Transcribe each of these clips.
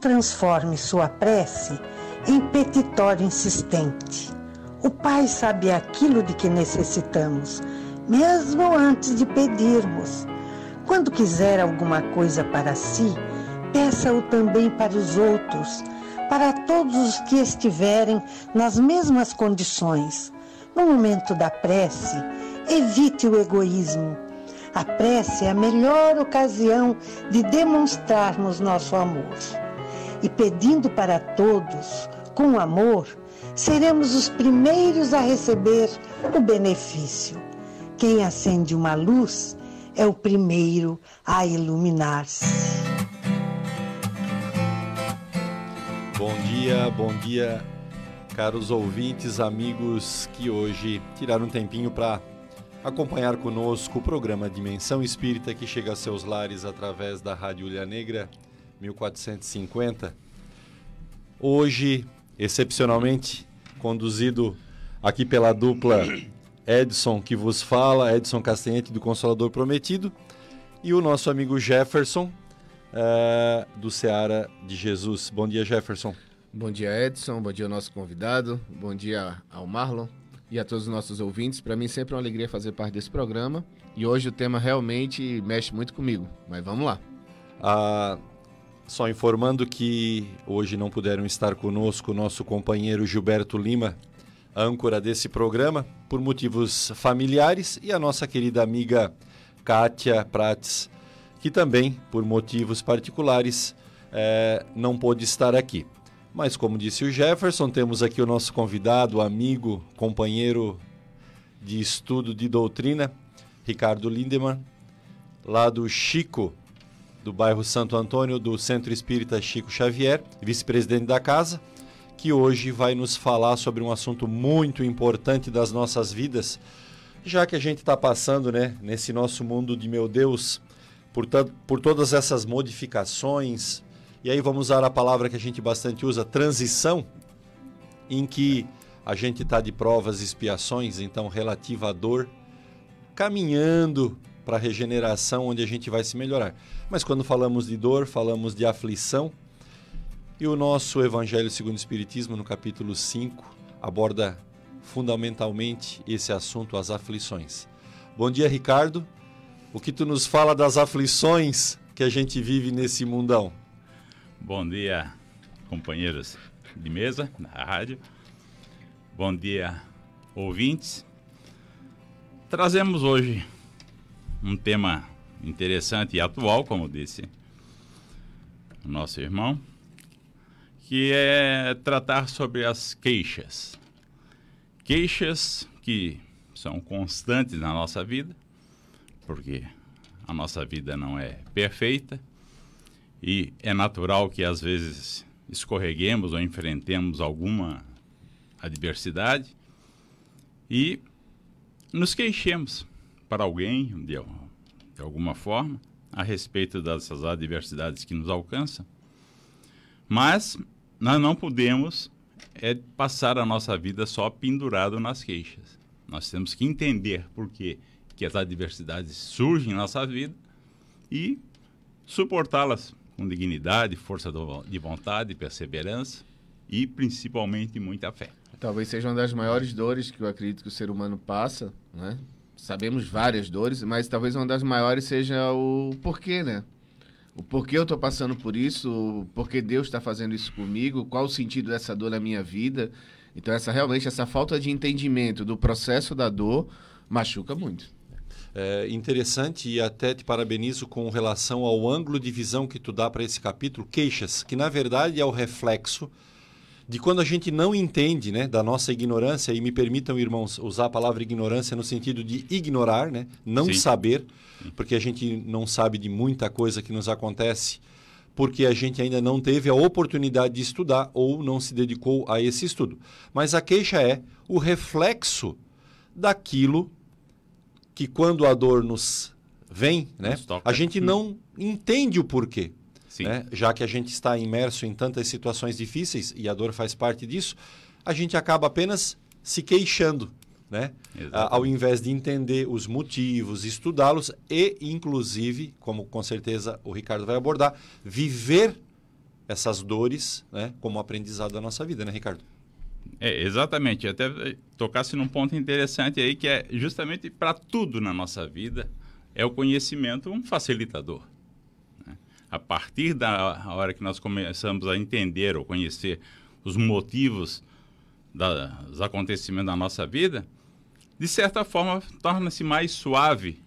Transforme sua prece em petitório insistente. O Pai sabe aquilo de que necessitamos, mesmo antes de pedirmos. Quando quiser alguma coisa para si, peça-o também para os outros, para todos os que estiverem nas mesmas condições. No momento da prece, evite o egoísmo. A prece é a melhor ocasião de demonstrarmos nosso amor. E pedindo para todos, com amor, seremos os primeiros a receber o benefício. Quem acende uma luz é o primeiro a iluminar-se. Bom dia, bom dia, caros ouvintes, amigos que hoje tiraram um tempinho para acompanhar conosco o programa Dimensão Espírita que chega a seus lares através da Rádio Ilha Negra 1450. Hoje, excepcionalmente, conduzido aqui pela dupla Edson que vos fala, Edson Castanhete do Consolador Prometido, e o nosso amigo Jefferson uh, do Seara de Jesus. Bom dia, Jefferson. Bom dia, Edson. Bom dia ao nosso convidado. Bom dia ao Marlon e a todos os nossos ouvintes. Para mim sempre é uma alegria fazer parte desse programa e hoje o tema realmente mexe muito comigo. Mas vamos lá. Ah, só informando que hoje não puderam estar conosco nosso companheiro Gilberto Lima, âncora desse programa, por motivos familiares, e a nossa querida amiga Kátia Prates, que também, por motivos particulares, é, não pôde estar aqui. Mas, como disse o Jefferson, temos aqui o nosso convidado, amigo, companheiro de estudo de doutrina, Ricardo Lindemann, lá do Chico, do bairro Santo Antônio, do Centro Espírita Chico Xavier, vice-presidente da casa que hoje vai nos falar sobre um assunto muito importante das nossas vidas, já que a gente está passando, né, nesse nosso mundo de meu Deus, por, por todas essas modificações, e aí vamos usar a palavra que a gente bastante usa, transição, em que a gente está de provas e expiações, então relativa à dor, caminhando para a regeneração, onde a gente vai se melhorar. Mas quando falamos de dor, falamos de aflição, e o nosso Evangelho segundo o Espiritismo, no capítulo 5, aborda fundamentalmente esse assunto, as aflições. Bom dia, Ricardo. O que tu nos fala das aflições que a gente vive nesse mundão? Bom dia, companheiros de mesa na rádio. Bom dia, ouvintes. Trazemos hoje um tema interessante e atual, como disse o nosso irmão, que é tratar sobre as queixas. Queixas que são constantes na nossa vida, porque a nossa vida não é perfeita e é natural que às vezes escorreguemos ou enfrentemos alguma adversidade e nos queixemos para alguém de, alguma forma a respeito dessas adversidades que nos alcançam. Mas nós não podemos é passar a nossa vida só pendurado nas queixas. Nós temos que entender por que, que as adversidades surgem em nossa vida e suportá-las com dignidade, força de vontade, perseverança e principalmente muita fé. Talvez seja uma das maiores dores que eu acredito que o ser humano passa, né? Sabemos várias dores, mas talvez uma das maiores seja o porquê, né? o porquê eu estou passando por isso, porque Deus está fazendo isso comigo, qual o sentido dessa dor na minha vida. Então, essa realmente, essa falta de entendimento do processo da dor machuca muito. É interessante e até te parabenizo com relação ao ângulo de visão que tu dá para esse capítulo, queixas, que na verdade é o reflexo de quando a gente não entende, né, da nossa ignorância, e me permitam, irmãos, usar a palavra ignorância no sentido de ignorar, né, não Sim. saber, porque a gente não sabe de muita coisa que nos acontece, porque a gente ainda não teve a oportunidade de estudar ou não se dedicou a esse estudo. Mas a queixa é o reflexo daquilo que quando a dor nos vem, né, a gente não entende o porquê. Né? já que a gente está imerso em tantas situações difíceis e a dor faz parte disso, a gente acaba apenas se queixando, né? Ao invés de entender os motivos, estudá-los e, inclusive, como com certeza o Ricardo vai abordar, viver essas dores né? como aprendizado da nossa vida, né, Ricardo? É, exatamente. Até eh, tocasse num ponto interessante aí que é justamente para tudo na nossa vida é o conhecimento um facilitador. A partir da hora que nós começamos a entender ou conhecer os motivos da- dos acontecimentos da nossa vida, de certa forma torna-se mais suave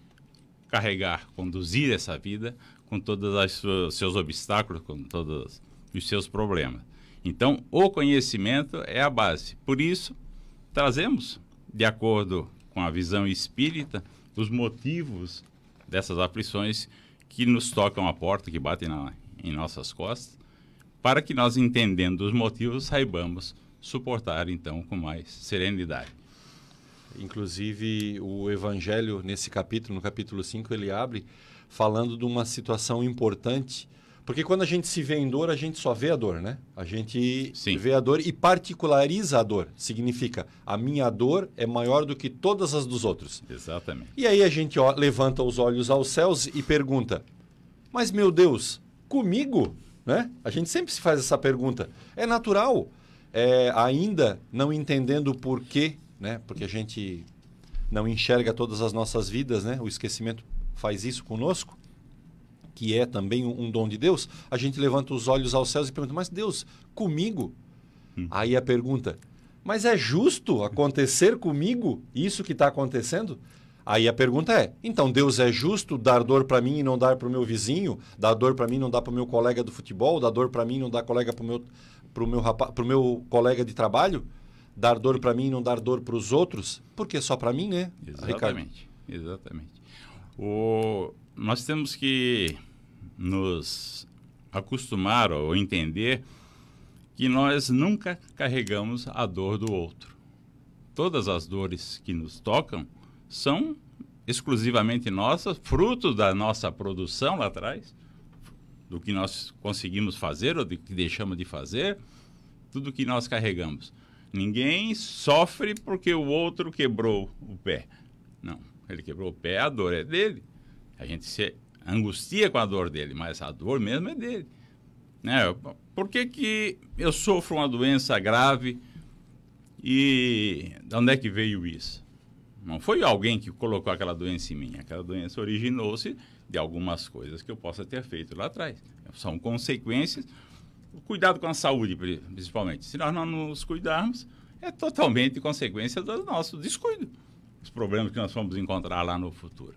carregar, conduzir essa vida com todos os seus obstáculos, com todos os seus problemas. Então, o conhecimento é a base. Por isso, trazemos, de acordo com a visão espírita, os motivos dessas aflições que nos tocam a porta, que batem na- em nossas costas, para que nós, entendendo os motivos, saibamos suportar, então, com mais serenidade. Inclusive, o Evangelho, nesse capítulo, no capítulo 5, ele abre falando de uma situação importante. Porque quando a gente se vê em dor, a gente só vê a dor, né? A gente Sim. vê a dor e particulariza a dor. Significa, a minha dor é maior do que todas as dos outros. Exatamente. E aí a gente ó, levanta os olhos aos céus e pergunta: Mas meu Deus, comigo? Né? A gente sempre se faz essa pergunta. É natural. É, ainda não entendendo o porquê, né? porque a gente não enxerga todas as nossas vidas, né? o esquecimento faz isso conosco, que é também um, dom de Deus. A gente levanta os olhos aos céus e pergunta: Mas Deus, comigo? Aí a pergunta: Mas é justo acontecer comigo isso que está acontecendo? Aí a pergunta é: então Deus é justo dar dor para mim e não dar para o meu vizinho? Dar dor para mim e não dar para o meu colega do futebol? Dar dor para mim e não dar colega para o meu, pro meu, pro meu colega de trabalho? Dar dor para mim e não dar dor para os outros? Porque só para mim, né, Ricardo? Exatamente. Exatamente. O, nós temos que nos acostumar ou entender que nós nunca carregamos a dor do outro. Todas as dores que nos tocam são exclusivamente nossas, fruto da nossa produção lá atrás, do que nós conseguimos fazer ou do que deixamos de fazer, tudo que nós carregamos. Ninguém sofre porque o outro quebrou o pé. Não, ele quebrou o pé, a dor é dele. A gente se angustia com a dor dele, mas a dor mesmo é dele. Né? Por que, que eu sofro uma doença grave e de onde é que veio isso? Não foi alguém que colocou aquela doença em mim. Aquela doença originou-se de algumas coisas que eu possa ter feito lá atrás. São consequências. Cuidado com a saúde, pri- principalmente. Se nós não nos cuidarmos, é totalmente consequência do nosso descuido. Os problemas que nós vamos encontrar lá no futuro.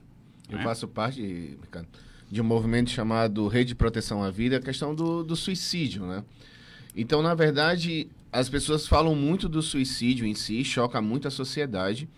Eu né? faço parte, Ricardo, de um movimento chamado Rede de Proteção à Vida, a questão do, do suicídio, né? Então, na verdade, as pessoas falam muito do suicídio em si, choca muito a sociedade,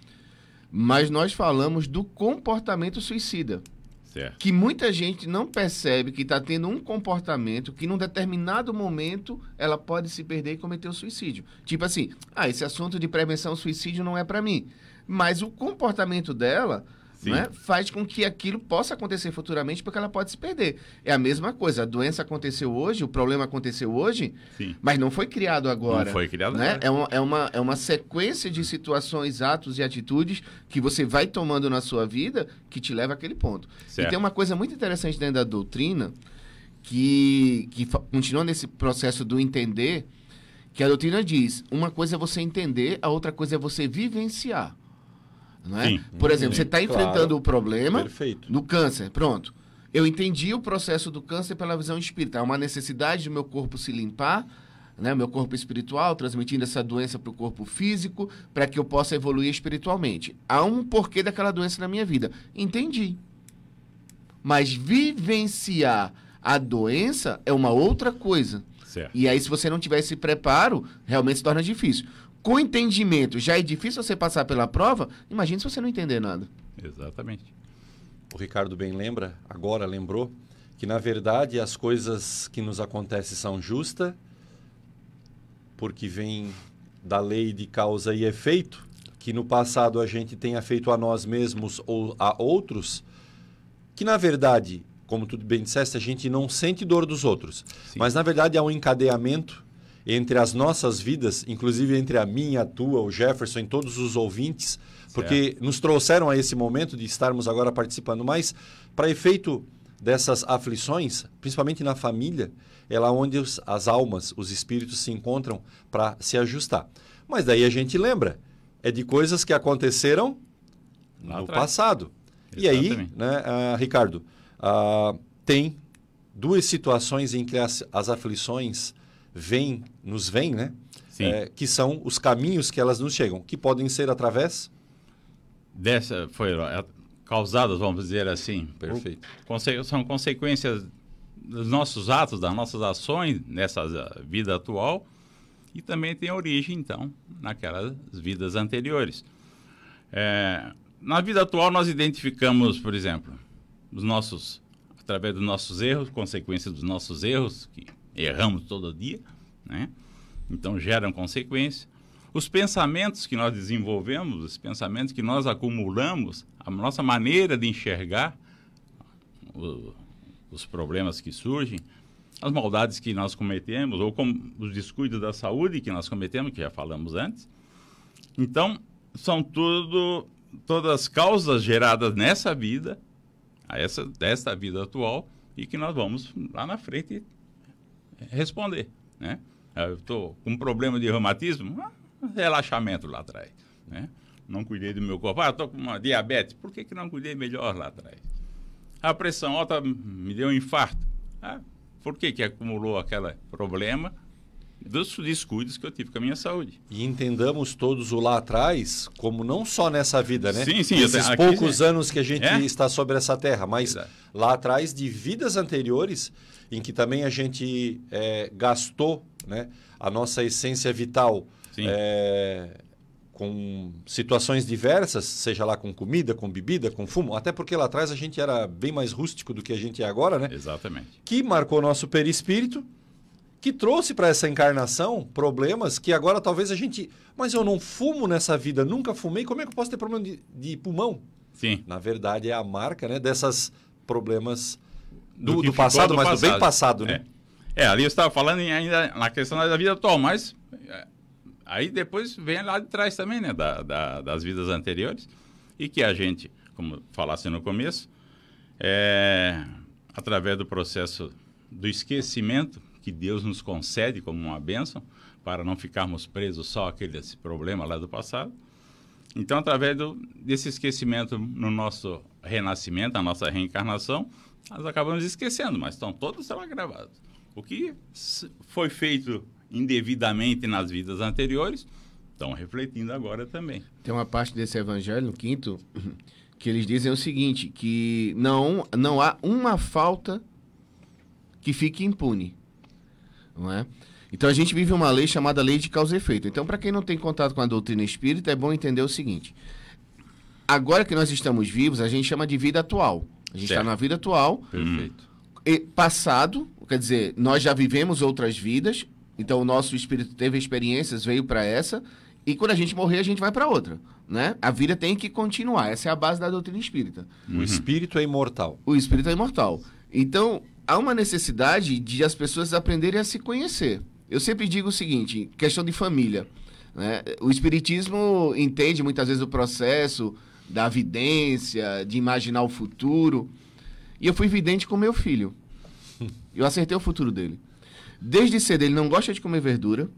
mas nós falamos do comportamento suicida. Certo. que muita gente não percebe que está tendo um comportamento que num determinado momento ela pode se perder e cometer o suicídio. Tipo assim, ah, esse assunto de prevenção ao suicídio não é para mim. Mas o comportamento dela. Né, faz com que aquilo possa acontecer futuramente porque ela pode se perder. É a mesma coisa, a doença aconteceu hoje, o problema aconteceu hoje, Sim. mas não foi criado agora. Não foi criado né? agora. É, uma, é, uma, é uma sequência de situações, atos e atitudes que você vai tomando na sua vida que te leva àquele ponto. Certo. E tem uma coisa muito interessante dentro da doutrina que, que continua nesse processo do entender, que a doutrina diz, uma coisa é você entender, a outra coisa é você vivenciar. Não é? Sim. Por exemplo, você está Claro. enfrentando o problema Perfeito. do câncer, pronto. Eu entendi o processo do câncer pela visão espírita. Há uma necessidade do meu corpo se limpar, né, meu corpo espiritual, transmitindo essa doença para o corpo físico, para que eu possa evoluir espiritualmente. Há um porquê daquela doença na minha vida. Entendi. Mas vivenciar a doença é uma outra coisa. Certo. E aí, se você não tiver esse preparo, realmente se torna difícil. Com entendimento, já é difícil você passar pela prova, imagine se você não entender nada. Exatamente. O Ricardo bem lembra, agora lembrou, que na verdade as coisas que nos acontecem são justas, porque vem da lei de causa e efeito, que no passado a gente tenha feito a nós mesmos ou a outros, que na verdade, como tu bem disseste, a gente não sente dor dos outros, Sim. mas na verdade há um encadeamento entre as nossas vidas, inclusive entre a minha, a tua, o Jefferson, todos os ouvintes, porque nos trouxeram a esse momento de estarmos agora participando, mas para efeito dessas aflições, principalmente na família, é lá onde os, as almas, os espíritos se encontram para se ajustar. Mas daí a gente lembra, é de coisas que aconteceram Lá no atrás. passado. E aí, Exatamente. né, ah, Ricardo, ah, tem duas situações em que as, as aflições vêm, nos vêm, né? Sim. É, que são os caminhos que elas nos chegam, que podem ser através. Dessa foi é, causadas, vamos dizer assim. Perfeito. conse- são consequências dos nossos atos, das nossas ações nessa ah, vida atual e também tem origem, então, naquelas vidas anteriores. É, na vida atual, nós identificamos, por exemplo, os nossos, através dos nossos erros, consequências dos nossos erros, que erramos todo dia, né? Então geram consequência. Os pensamentos que nós desenvolvemos, os pensamentos que nós acumulamos, a nossa maneira de enxergar o- os problemas que surgem, as maldades que nós cometemos, ou como os descuidos da saúde que nós cometemos, que já falamos antes. Então, são tudo todas causas geradas nessa vida, a essa desta vida atual, e que nós vamos lá na frente responder, né? Eu estou com um problema de reumatismo, ah, relaxamento lá atrás, né? Não cuidei do meu corpo. Ah, estou com uma diabetes, por que, que não cuidei melhor lá atrás? A pressão alta me deu um infarto. Ah, por que, que acumulou aquele problema dos descuidos que eu tive com a minha saúde? E entendamos todos o lá atrás como não só nessa vida, né? Sim, sim, Esses aqui, poucos sim. anos que a gente É? está sobre essa terra, mas Exato. lá atrás de vidas anteriores em que também a gente é, gastou né, a nossa essência vital é, com situações diversas, seja lá com comida, com bebida, com fumo, até porque lá atrás a gente era bem mais rústico do que a gente é agora, né? Exatamente. que marcou nosso perispírito, que trouxe para essa encarnação problemas que agora talvez a gente. Mas eu não fumo nessa vida, nunca fumei, como é que eu posso ter problema de, de pulmão? Sim. Na verdade, é a marca né, desses problemas do, do ficou passado, mas do bem passado, né? É. É, ali eu estava falando em- ainda na questão da vida atual, mas é, aí depois vem lá de trás também, né, da, da- das vidas anteriores, e que a gente, como falasse no começo, é, através do processo do esquecimento que Deus nos concede como uma bênção, para não ficarmos presos só àquele problema lá do passado, então, através do, desse esquecimento no nosso renascimento, na nossa reencarnação, nós acabamos esquecendo, mas estão todos lá gravados. O que foi feito indevidamente nas vidas anteriores, estão refletindo agora também. Tem uma parte desse evangelho, no quinto, que eles dizem o seguinte, que não, não há uma falta que fique impune. Não é? Então a gente vive uma lei chamada lei de causa e efeito. Então, para quem não tem contato com a doutrina espírita, é bom entender o seguinte. Agora que nós estamos vivos, a gente chama de vida atual. A gente está na vida atual, Perfeito. e passado, quer dizer, nós já vivemos outras vidas, então o nosso espírito teve experiências, veio para essa, e quando a gente morrer, a gente vai para outra, né? A vida tem que continuar, essa é a base da doutrina espírita. O espírito é imortal. O espírito é imortal. Então, há uma necessidade de as pessoas aprenderem a se conhecer. Eu sempre digo o seguinte, questão de família, né? O espiritismo entende muitas vezes o processo da vidência, de imaginar o futuro. E eu fui vidente com meu filho. Eu acertei o futuro dele. Desde cedo ele não gosta de comer verdura,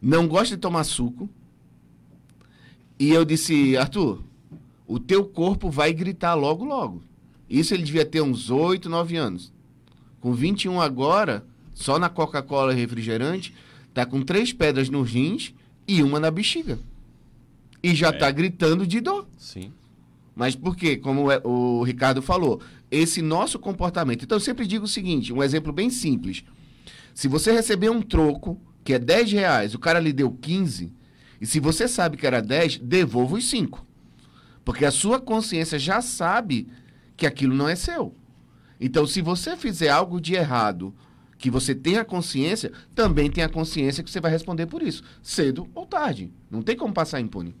não gosta de tomar suco. E eu disse, Arthur, o teu corpo vai gritar logo, logo. Isso ele devia ter uns 8, 9 anos. Com 21 agora, só na Coca-Cola e refrigerante, tá com três pedras nos rins e uma na bexiga. E já É. tá gritando de dor. Sim. Mas por quê? Como é- o Ricardo falou, esse nosso comportamento. Então eu sempre digo o seguinte, um exemplo bem simples. Se você receber um troco, que é 10 reais, o cara lhe deu 15, e se você sabe que era 10, devolva os 5. Porque a sua consciência já sabe que aquilo não é seu. Então, se você fizer algo de errado, que você tenha consciência, também tenha consciência que você vai responder por isso, cedo ou tarde. Não tem como passar impune.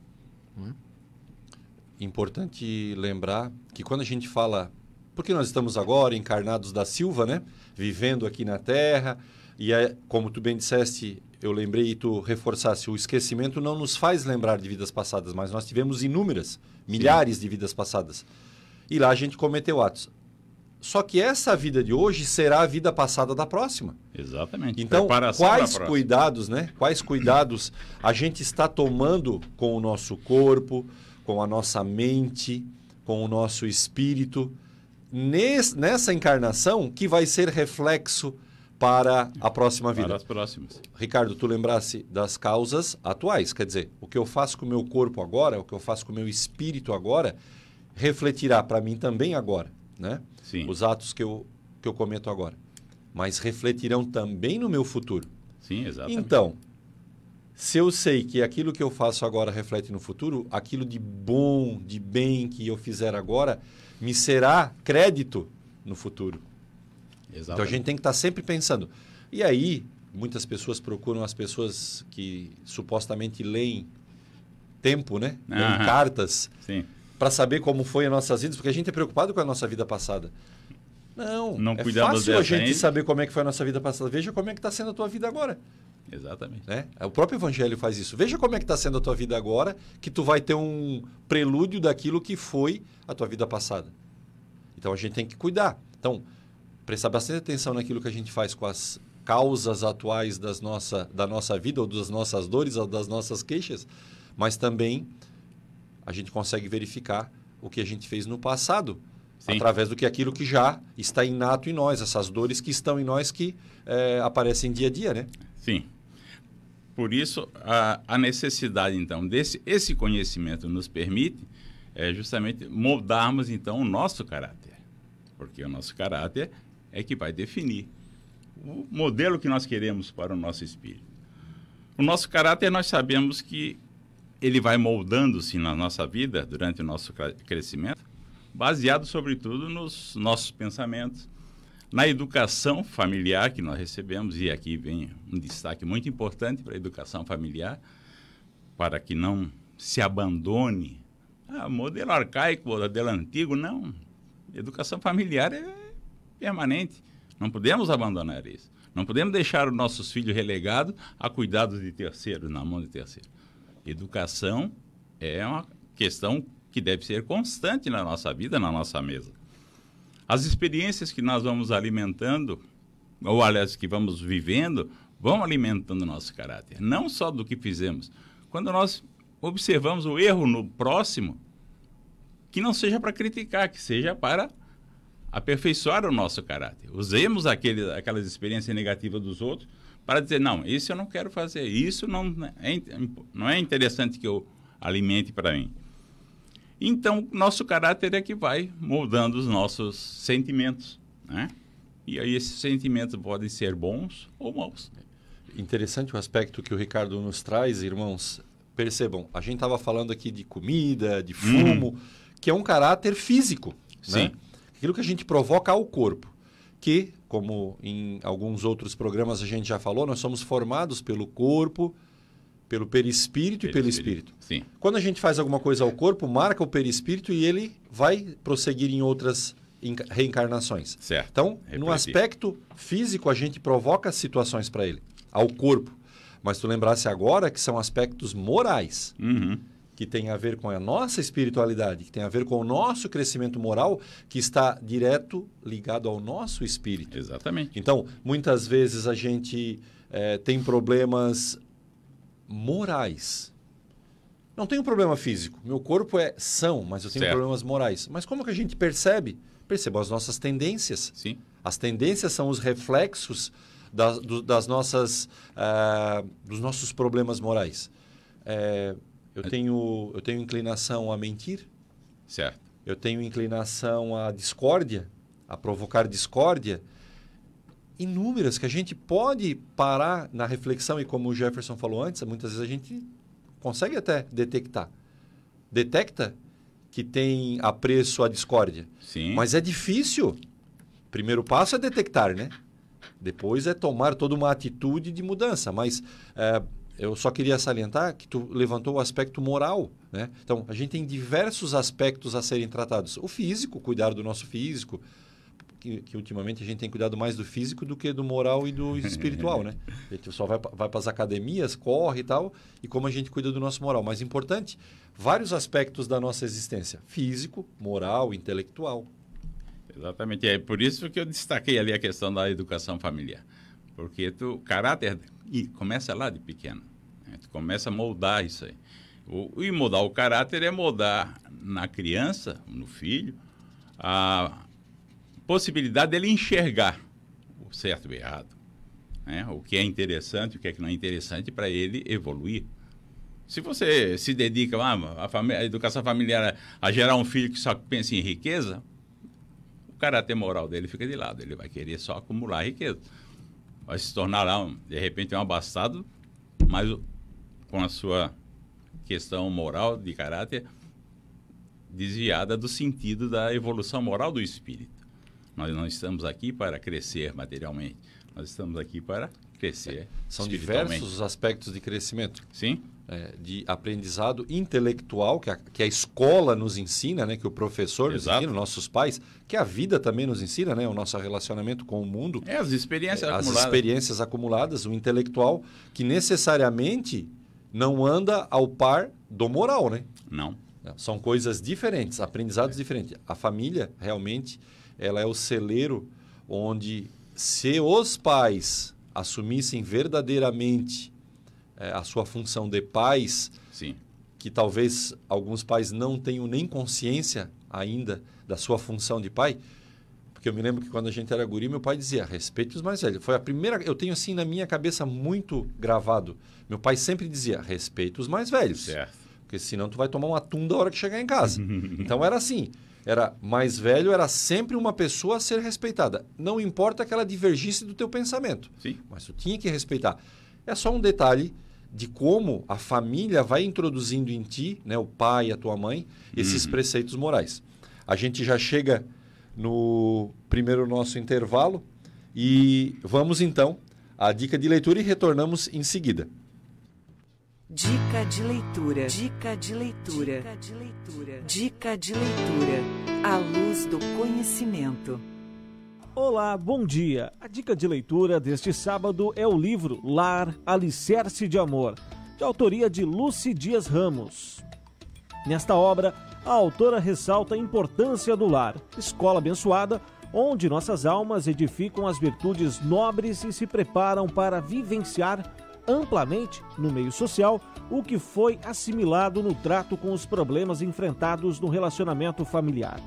Importante lembrar que quando a gente fala, porque nós estamos agora encarnados da Silva, né? Vivendo aqui na Terra, e é, como tu bem disseste, eu lembrei e tu reforçasse, o esquecimento não nos faz lembrar de vidas passadas, mas nós tivemos inúmeras, milhares Sim. de vidas passadas. E lá a gente cometeu atos. Só que essa vida de hoje será a vida passada da próxima. Exatamente. Então, Preparação quais cuidados, né? Quais cuidados a gente está tomando com o nosso corpo, com a nossa mente, com o nosso espírito, nessa encarnação que vai ser reflexo para a próxima vida. Para as próximas. Ricardo, tu lembrasse das causas atuais, quer dizer, o que eu faço com o meu corpo agora, o que eu faço com o meu espírito agora, refletirá para mim também agora, né? Sim. Os atos que eu, que eu cometo agora. Mas refletirão também no meu futuro. Sim, exatamente. Então, se eu sei que aquilo que eu faço agora reflete no futuro, aquilo de bom, de bem que eu fizer agora, me será crédito no futuro. Exatamente. Então a gente tem que estar sempre pensando. E aí, muitas pessoas procuram as pessoas que supostamente leem tempo, né? Leem cartas. Para saber como foi as nossas vidas, porque a gente é preocupado com a nossa vida passada. Não, não é fácil a gente saber como é que foi a nossa vida passada. Veja como é que está sendo a tua vida agora. Exatamente. Né? O próprio Evangelho faz isso. Veja como é que está sendo a tua vida agora, que tu vai ter um prelúdio daquilo que foi a tua vida passada. Então a gente tem que cuidar. Então, prestar bastante atenção naquilo que a gente faz com as causas atuais das nossa, da nossa vida, ou das nossas dores, ou das nossas queixas, mas também a gente consegue verificar o que a gente fez no passado, Sim. através do que aquilo que já está inato em nós, essas dores que estão em nós que é, aparecem dia a dia, né? Sim. Por isso, a, a necessidade, então, desse esse conhecimento nos permite é, justamente moldarmos, então, o nosso caráter. Porque o nosso caráter é que vai definir o modelo que nós queremos para o nosso espírito. O nosso caráter, nós sabemos que ele vai moldando-se na nossa vida durante o nosso crescimento, baseado sobretudo nos nossos pensamentos, na educação familiar que nós recebemos, e aqui vem um destaque muito importante para a educação familiar, para que não se abandone ah, modelo arcaico, modelo antigo, não. Educação familiar é permanente. Não podemos abandonar isso. Não podemos deixar os nossos filhos relegados a cuidados de terceiros, na mão de terceiros. Educação é uma questão que deve ser constante na nossa vida, na nossa mesa. As experiências que nós vamos alimentando, ou aliás, que vamos vivendo, vão alimentando o nosso caráter. Não só do que fizemos. Quando nós observamos o erro no próximo, que não seja para criticar, que seja para aperfeiçoar o nosso caráter. Usemos aquele, aquelas experiências negativas dos outros para dizer, não, isso eu não quero fazer, isso não é, não é interessante que eu alimente para mim. Então, nosso caráter é que vai moldando os nossos sentimentos, né? E aí esses sentimentos podem ser bons ou maus. Interessante o aspecto que o Ricardo nos traz, irmãos. Percebam, a gente estava falando aqui de comida, de fumo, hum. que é um caráter físico, Sim. né? Aquilo que a gente provoca ao corpo, que, como em alguns outros programas a gente já falou, nós somos formados pelo corpo, pelo perispírito, e pelo espírito. Sim. Quando a gente faz alguma coisa ao corpo, marca o perispírito e ele vai prosseguir em outras reencarnações. Certo. Então, no aspecto físico, a gente provoca situações para ele, ao corpo. Mas tu lembrasse agora que são aspectos morais. Uhum. Que tem a ver com a nossa espiritualidade, que tem a ver com o nosso crescimento moral, que está direto ligado ao nosso espírito. Exatamente. Então, muitas vezes a gente é, tem problemas morais. Não tenho problema físico. Meu corpo é são, mas eu tenho certo. problemas morais. Mas como que a gente percebe? Perceba as nossas tendências. Sim. As tendências são os reflexos das, do, das nossas, uh, dos nossos problemas morais. É, eu, tenho, eu tenho inclinação a mentir. Certo. Eu tenho inclinação à discórdia, a provocar discórdia. inúmeras que a gente pode parar na reflexão e como o Jefferson falou antes, muitas vezes a gente consegue até detectar. Detecta que tem apreço à discórdia. Sim. Mas é difícil. Primeiro passo é detectar, né? Depois é tomar toda uma atitude de mudança. Mas é, eu só queria salientar que tu levantou o aspecto moral, né? Então, a gente tem diversos aspectos a serem tratados. O físico, cuidar do nosso físico, que, que, ultimamente a gente tem cuidado mais do físico do que do moral e do espiritual, né? A gente só vai, vai para as academias, corre e tal, e como a gente cuida do nosso moral. Mais importante, vários aspectos da nossa existência: físico, moral, intelectual. Exatamente. É por isso que eu destaquei ali a questão da educação familiar. Porque tu, caráter e começa lá de pequeno. Né? Tu começa a moldar isso aí. O, e moldar o caráter é moldar na criança, no filho, a possibilidade dele enxergar o certo e o errado. Né? O que é interessante, o que é que não é interessante para ele evoluir. Se você se dedica ah, a, a educação familiar a gerar um filho que só pensa em riqueza, o caráter moral dele fica de lado. Ele vai querer só acumular riqueza. Vai se tornar de repente, um abastado, mas com a sua questão moral de caráter desviada do sentido da evolução moral do espírito. Nós não estamos aqui para crescer materialmente, nós estamos aqui para crescer. São diversos os aspectos de crescimento. Sim. É, de aprendizado intelectual que a, que a escola nos ensina, né, que o professor Exato. nos ensina, nossos pais, que a vida também nos ensina, né, o nosso relacionamento com o mundo. É, as experiências é, acumuladas. As experiências acumuladas, o intelectual, que necessariamente não anda ao par do moral, né? Não. São coisas diferentes, aprendizados é. diferentes. A família realmente ela é o celeiro onde se os pais assumissem verdadeiramente é, a sua função de pais, Sim. que talvez alguns pais não tenham nem consciência ainda da sua função de pai, porque eu me lembro que quando a gente era guri, meu pai dizia, respeite os mais velhos. Foi a primeira, eu tenho assim na minha cabeça muito gravado. Meu pai sempre dizia, respeite os mais velhos. Certo. Porque senão tu vai tomar uma tunda a hora que chegar em casa. então era assim era mais velho, era sempre uma pessoa a ser respeitada. Não importa que ela divergisse do teu pensamento. Sim. Mas tu tinha que respeitar. É só um detalhe de como a família vai introduzindo em ti, né, o pai e a tua mãe, esses uhum. preceitos morais. A gente já chega no primeiro nosso intervalo e vamos então à dica de leitura e retornamos em seguida. Dica de leitura. Dica de leitura. Dica de leitura. Dica de leitura. A luz do conhecimento. Olá, bom dia. A dica de leitura deste sábado é o livro Lar Alicerce de Amor, de autoria de Lucy Dias Ramos. Nesta obra, a autora ressalta a importância do lar, escola abençoada, onde nossas almas edificam as virtudes nobres e se preparam para vivenciar amplamente no meio social o que foi assimilado no trato com os problemas enfrentados no relacionamento familiar.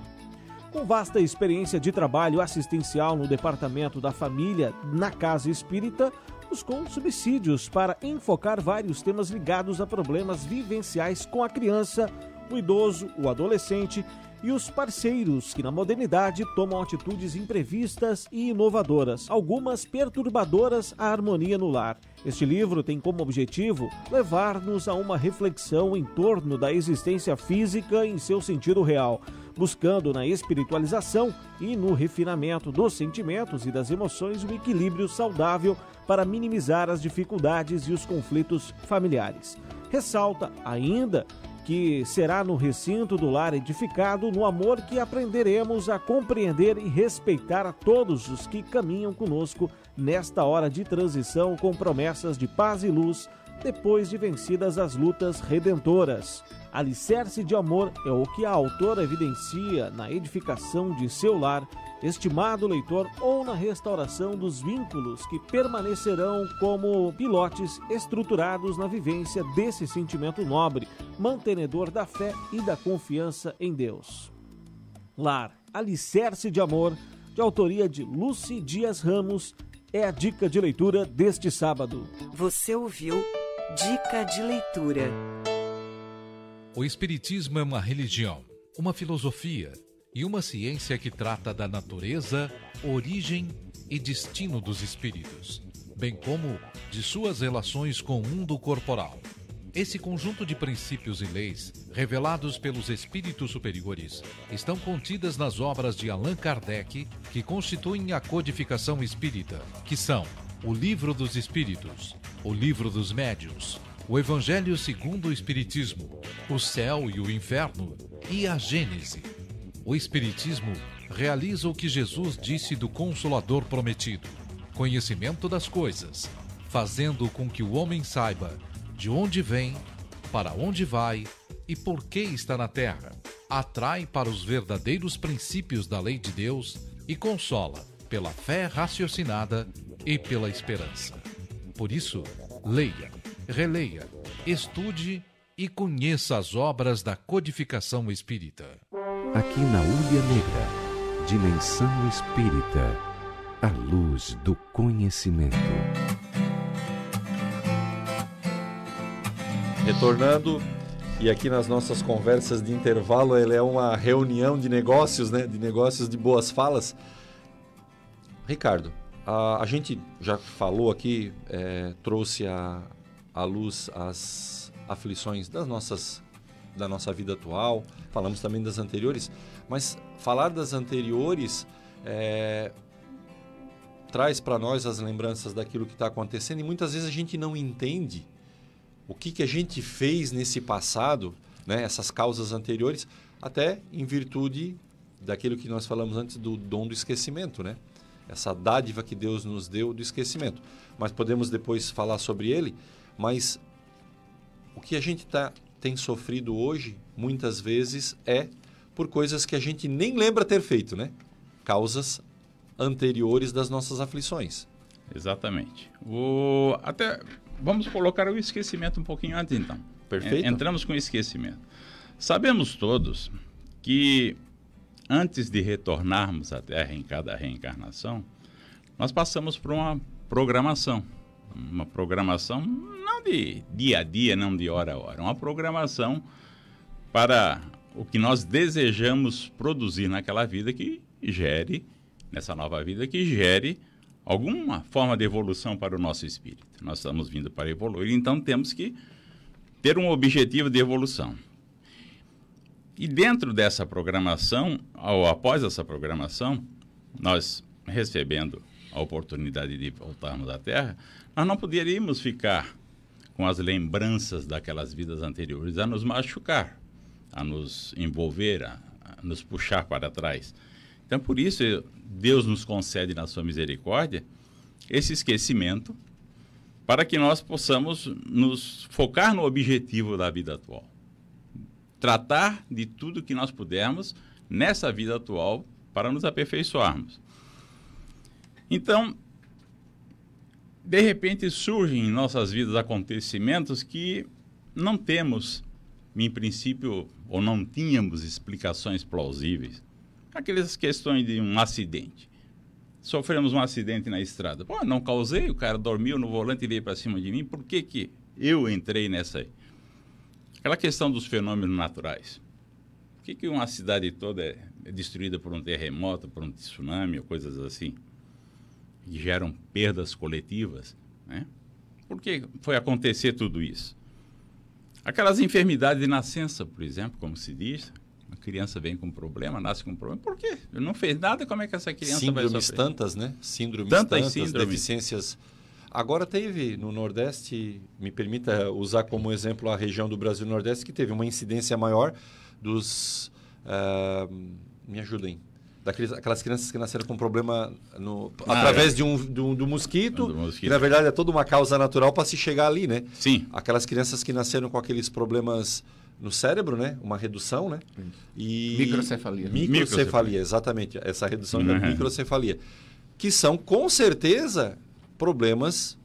Com vasta experiência de trabalho assistencial no Departamento da Família na Casa Espírita, buscou subsídios para enfocar vários temas ligados a problemas vivenciais com a criança, o idoso, o adolescente e os parceiros que na modernidade tomam atitudes imprevistas e inovadoras, algumas perturbadoras à harmonia no lar. Este livro tem como objetivo levar-nos a uma reflexão em torno da existência física em seu sentido real, buscando na espiritualização e no refinamento dos sentimentos e das emoções um equilíbrio saudável para minimizar as dificuldades e os conflitos familiares. Ressalta ainda que será no recinto do lar edificado, no amor que aprenderemos a compreender e respeitar a todos os que caminham conosco nesta hora de transição com promessas de paz e luz depois de vencidas as lutas redentoras. Alicerce de amor é o que a autora evidencia na edificação de seu lar estimado leitor, ou na restauração dos vínculos que permanecerão como pilotes estruturados na vivência desse sentimento nobre, mantenedor da fé e da confiança em Deus. Lar, Alicerce de Amor, de autoria de Lucy Dias Ramos, é a dica de leitura deste sábado. Você ouviu Dica de Leitura. O Espiritismo é uma religião, uma filosofia e uma ciência que trata da natureza, origem e destino dos espíritos, bem como de suas relações com o mundo corporal. Esse conjunto de princípios e leis, revelados pelos espíritos superiores, estão contidas nas obras de Allan Kardec, que constituem a codificação espírita, que são o Livro dos Espíritos, o Livro dos Médios, o Evangelho segundo o Espiritismo, o Céu e o Inferno e a Gênese. O Espiritismo realiza o que Jesus disse do Consolador prometido: conhecimento das coisas, fazendo com que o homem saiba de onde vem, para onde vai e por que está na terra. Atrai para os verdadeiros princípios da lei de Deus e consola pela fé raciocinada e pela esperança. Por isso, leia, releia, estude e conheça as obras da codificação espírita. Aqui na Ulha Negra, Dimensão Espírita, a luz do conhecimento. Retornando, e aqui nas nossas conversas de intervalo, ela é uma reunião de negócios, né? De negócios de boas falas. Ricardo, a, a gente já falou aqui, é, trouxe a, a luz as aflições das nossas, da nossa vida atual, falamos também das anteriores, mas falar das anteriores é, traz para nós as lembranças daquilo que está acontecendo e muitas vezes a gente não entende o que, que a gente fez nesse passado, né, essas causas anteriores, até em virtude daquilo que nós falamos antes do dom do esquecimento, né? Essa dádiva que Deus nos deu do esquecimento. Mas podemos depois falar sobre ele, mas o que a gente tá, tem sofrido hoje, muitas vezes, é por coisas que a gente nem lembra ter feito, né? Causas anteriores das nossas aflições. Exatamente. O, até vamos colocar o esquecimento um pouquinho antes, então. Perfeito. Entramos com o esquecimento. Sabemos todos que antes de retornarmos à Terra em cada reencarnação, nós passamos por uma programação. Uma programação não de dia a dia, não de hora a hora, uma programação para o que nós desejamos produzir naquela vida que gere, nessa nova vida, que gere alguma forma de evolução para o nosso espírito. Nós estamos vindo para evoluir, então temos que ter um objetivo de evolução. E dentro dessa programação, ou após essa programação, nós recebendo a oportunidade de voltarmos à Terra, nós não poderíamos ficar com as lembranças daquelas vidas anteriores a nos machucar, a nos envolver, a, a nos puxar para trás. Então, por isso, Deus nos concede, na sua misericórdia, esse esquecimento para que nós possamos nos focar no objetivo da vida atual. Tratar de tudo que nós pudermos nessa vida atual para nos aperfeiçoarmos. Então, de repente surgem em nossas vidas acontecimentos que não temos, em princípio, ou não tínhamos explicações plausíveis. Aquelas questões de um acidente. Sofremos um acidente na estrada. Pô, não causei, o cara dormiu no volante e veio para cima de mim. Por que, que eu entrei nessa aí? Aquela questão dos fenômenos naturais. Por que, que uma cidade toda é, destruída por um terremoto, por um tsunami ou coisas assim? Que geram perdas coletivas, né? Por que foi acontecer tudo isso? Aquelas enfermidades de nascença, por exemplo, como se diz, uma criança vem com um problema, nasce com um problema. Por quê? Ele não fez nada, como é que essa criança Síndromes vai sofrer? tantas, né? Síndromes Tantas tantas, síndromes. deficiências. Agora teve no Nordeste, me permita usar como exemplo a região do Brasil Nordeste, que teve uma incidência maior dos... ah, me ajudem. Daqueles, aquelas crianças que nasceram com problema no, Ah, através é. de, um, do, do mosquito, Do mosquito. que na verdade é toda uma causa natural para se chegar ali, né? Sim, Aquelas crianças que nasceram com aqueles problemas no cérebro, né? Uma redução, né? E Microcefalia. Microcefalia, exatamente. Essa redução da Uhum. microcefalia. Que são, com certeza, problemas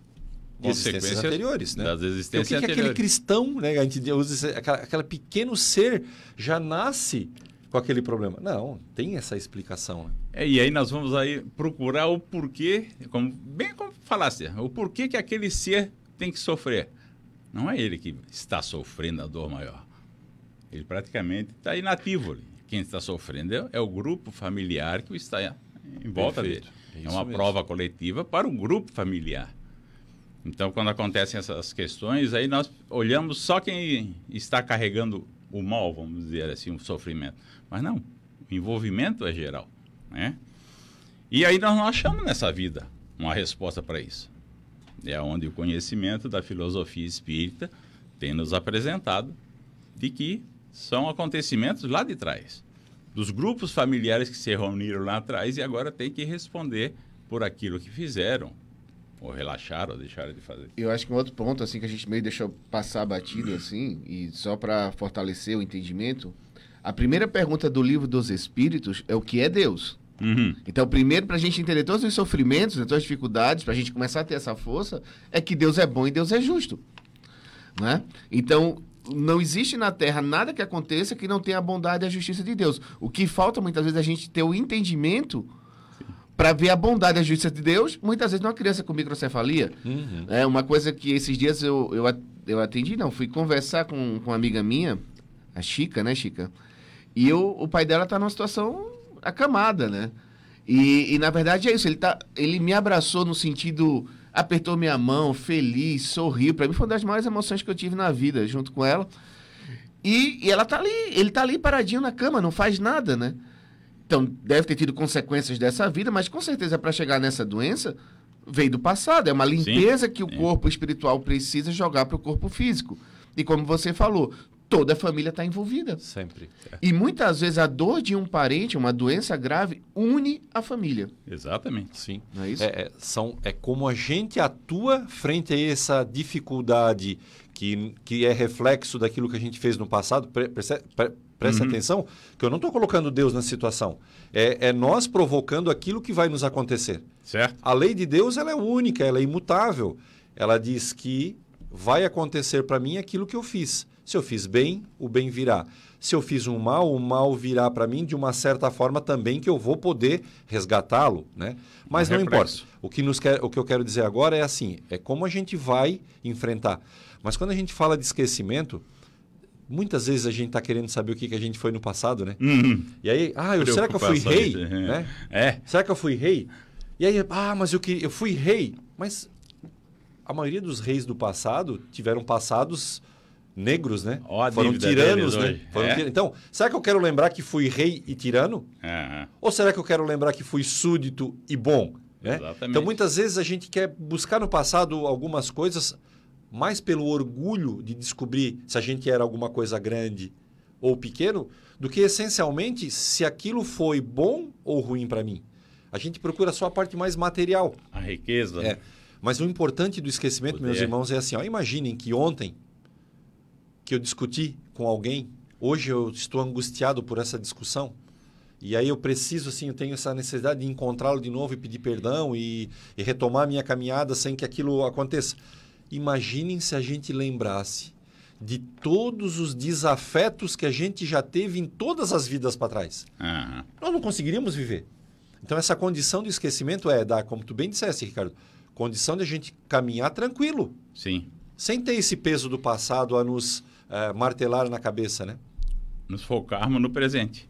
de existências anteriores, né? das Porque o existências que, que aquele cristão, né? A gente usa aquela pequeno ser já nasce com aquele problema. Não, tem essa explicação. né? É, e aí nós vamos aí procurar o porquê, como, bem como falasse, o porquê que aquele ser tem que sofrer. Não é ele que está sofrendo a dor maior. Ele praticamente está inativo ali. quem está sofrendo é, é o grupo familiar que está em volta Perfeito. dele. É É, uma mesmo. prova coletiva para o grupo familiar. Então, quando acontecem essas questões, aí nós olhamos só quem está carregando o mal, vamos dizer assim, o sofrimento. Mas não, o envolvimento é geral, né? E aí nós não achamos nessa vida uma resposta para isso. É onde o conhecimento da filosofia espírita tem nos apresentado de que são acontecimentos lá de trás, dos grupos familiares que se reuniram lá atrás e agora tem que responder por aquilo que fizeram, ou relaxaram, ou deixaram de fazer. Eu acho que um outro ponto, assim, que a gente meio deixou passar batido, assim, e só para fortalecer o entendimento, a primeira pergunta do livro dos Espíritos é o que é Deus. Uhum. Então, primeiro, para a gente entender todos os sofrimentos, né, todas as dificuldades, para a gente começar a ter essa força, é que Deus é bom e Deus é justo. Né? Então, não existe na Terra nada que aconteça que não tenha a bondade e a justiça de Deus. O que falta, muitas vezes, é a gente ter o entendimento para ver a bondade e a justiça de Deus, muitas vezes numa criança com microcefalia. Uhum. É uma coisa que esses dias eu, eu, eu atendi, não, fui conversar com, com uma amiga minha, a Chica, né, Chica? E eu, o pai dela tá numa situação acamada, né? E, e, na verdade é isso, ele, tá, ele me abraçou no sentido, apertou minha mão, feliz, sorriu. Para mim foi uma das maiores emoções que eu tive na vida, junto com ela. E, e ela tá ali, ele tá ali paradinho na cama, não faz nada, né? Então, deve ter tido consequências dessa vida, mas com certeza para chegar nessa doença veio do passado. É uma limpeza que o sim. corpo espiritual precisa jogar para o corpo físico. E como você falou, toda a família está envolvida. Sempre. E muitas vezes a dor de um parente, uma doença grave, une a família. Exatamente. Sim. Não é isso? É, é, são, é como a gente atua frente a essa dificuldade que, que é reflexo daquilo que a gente fez no passado. Pre, preste pre- preste Uhum. atenção que eu não estou colocando Deus na situação. É, é nós provocando aquilo que vai nos acontecer. Certo? A lei de Deus ela é única, ela é imutável. Ela diz que vai acontecer para mim aquilo que eu fiz. Se eu fiz bem, o bem virá. Se eu fiz um mal, o mal virá para mim de uma certa forma também que eu vou poder resgatá-lo, né? Mas Um não reflexo. importa. O que, nos quer, o que eu quero dizer agora é assim, é como a gente vai enfrentar. Mas quando a gente fala de esquecimento, muitas vezes a gente está querendo saber o que, que a gente foi no passado, né? Uhum. E aí, ah, eu, será que eu fui rei? Né? É. Será que eu fui rei? E aí, ah, mas eu, que, eu fui rei. Mas a maioria dos reis do passado tiveram passados negros, né? A Foram tiranos, né? Foram É. tira- Então, será que eu quero lembrar que fui rei e tirano? Aham. Ou será que eu quero lembrar que fui súdito e bom? Né? Exatamente. Então, muitas vezes a gente quer buscar no passado algumas coisas mais pelo orgulho de descobrir se a gente era alguma coisa grande ou pequeno, do que essencialmente se aquilo foi bom ou ruim para mim. A gente procura só a parte mais material. A riqueza. É. Mas o importante do esquecimento, meus irmãos, é assim: ó, imaginem que ontem que eu discuti com alguém, hoje eu estou angustiado por essa discussão. E aí eu preciso, assim, eu tenho essa necessidade de encontrá-lo de novo e pedir perdão e, e retomar a minha caminhada sem que aquilo aconteça. Imaginem se a gente lembrasse de todos os desafetos que a gente já teve em todas as vidas para trás. Aham. Nós não conseguiríamos viver. Então, essa condição do esquecimento é, da, como tu bem disseste, Ricardo, condição de a gente caminhar tranquilo, Sim. sem ter esse peso do passado a nos eh, martelar na cabeça, né? Nos focarmos no presente.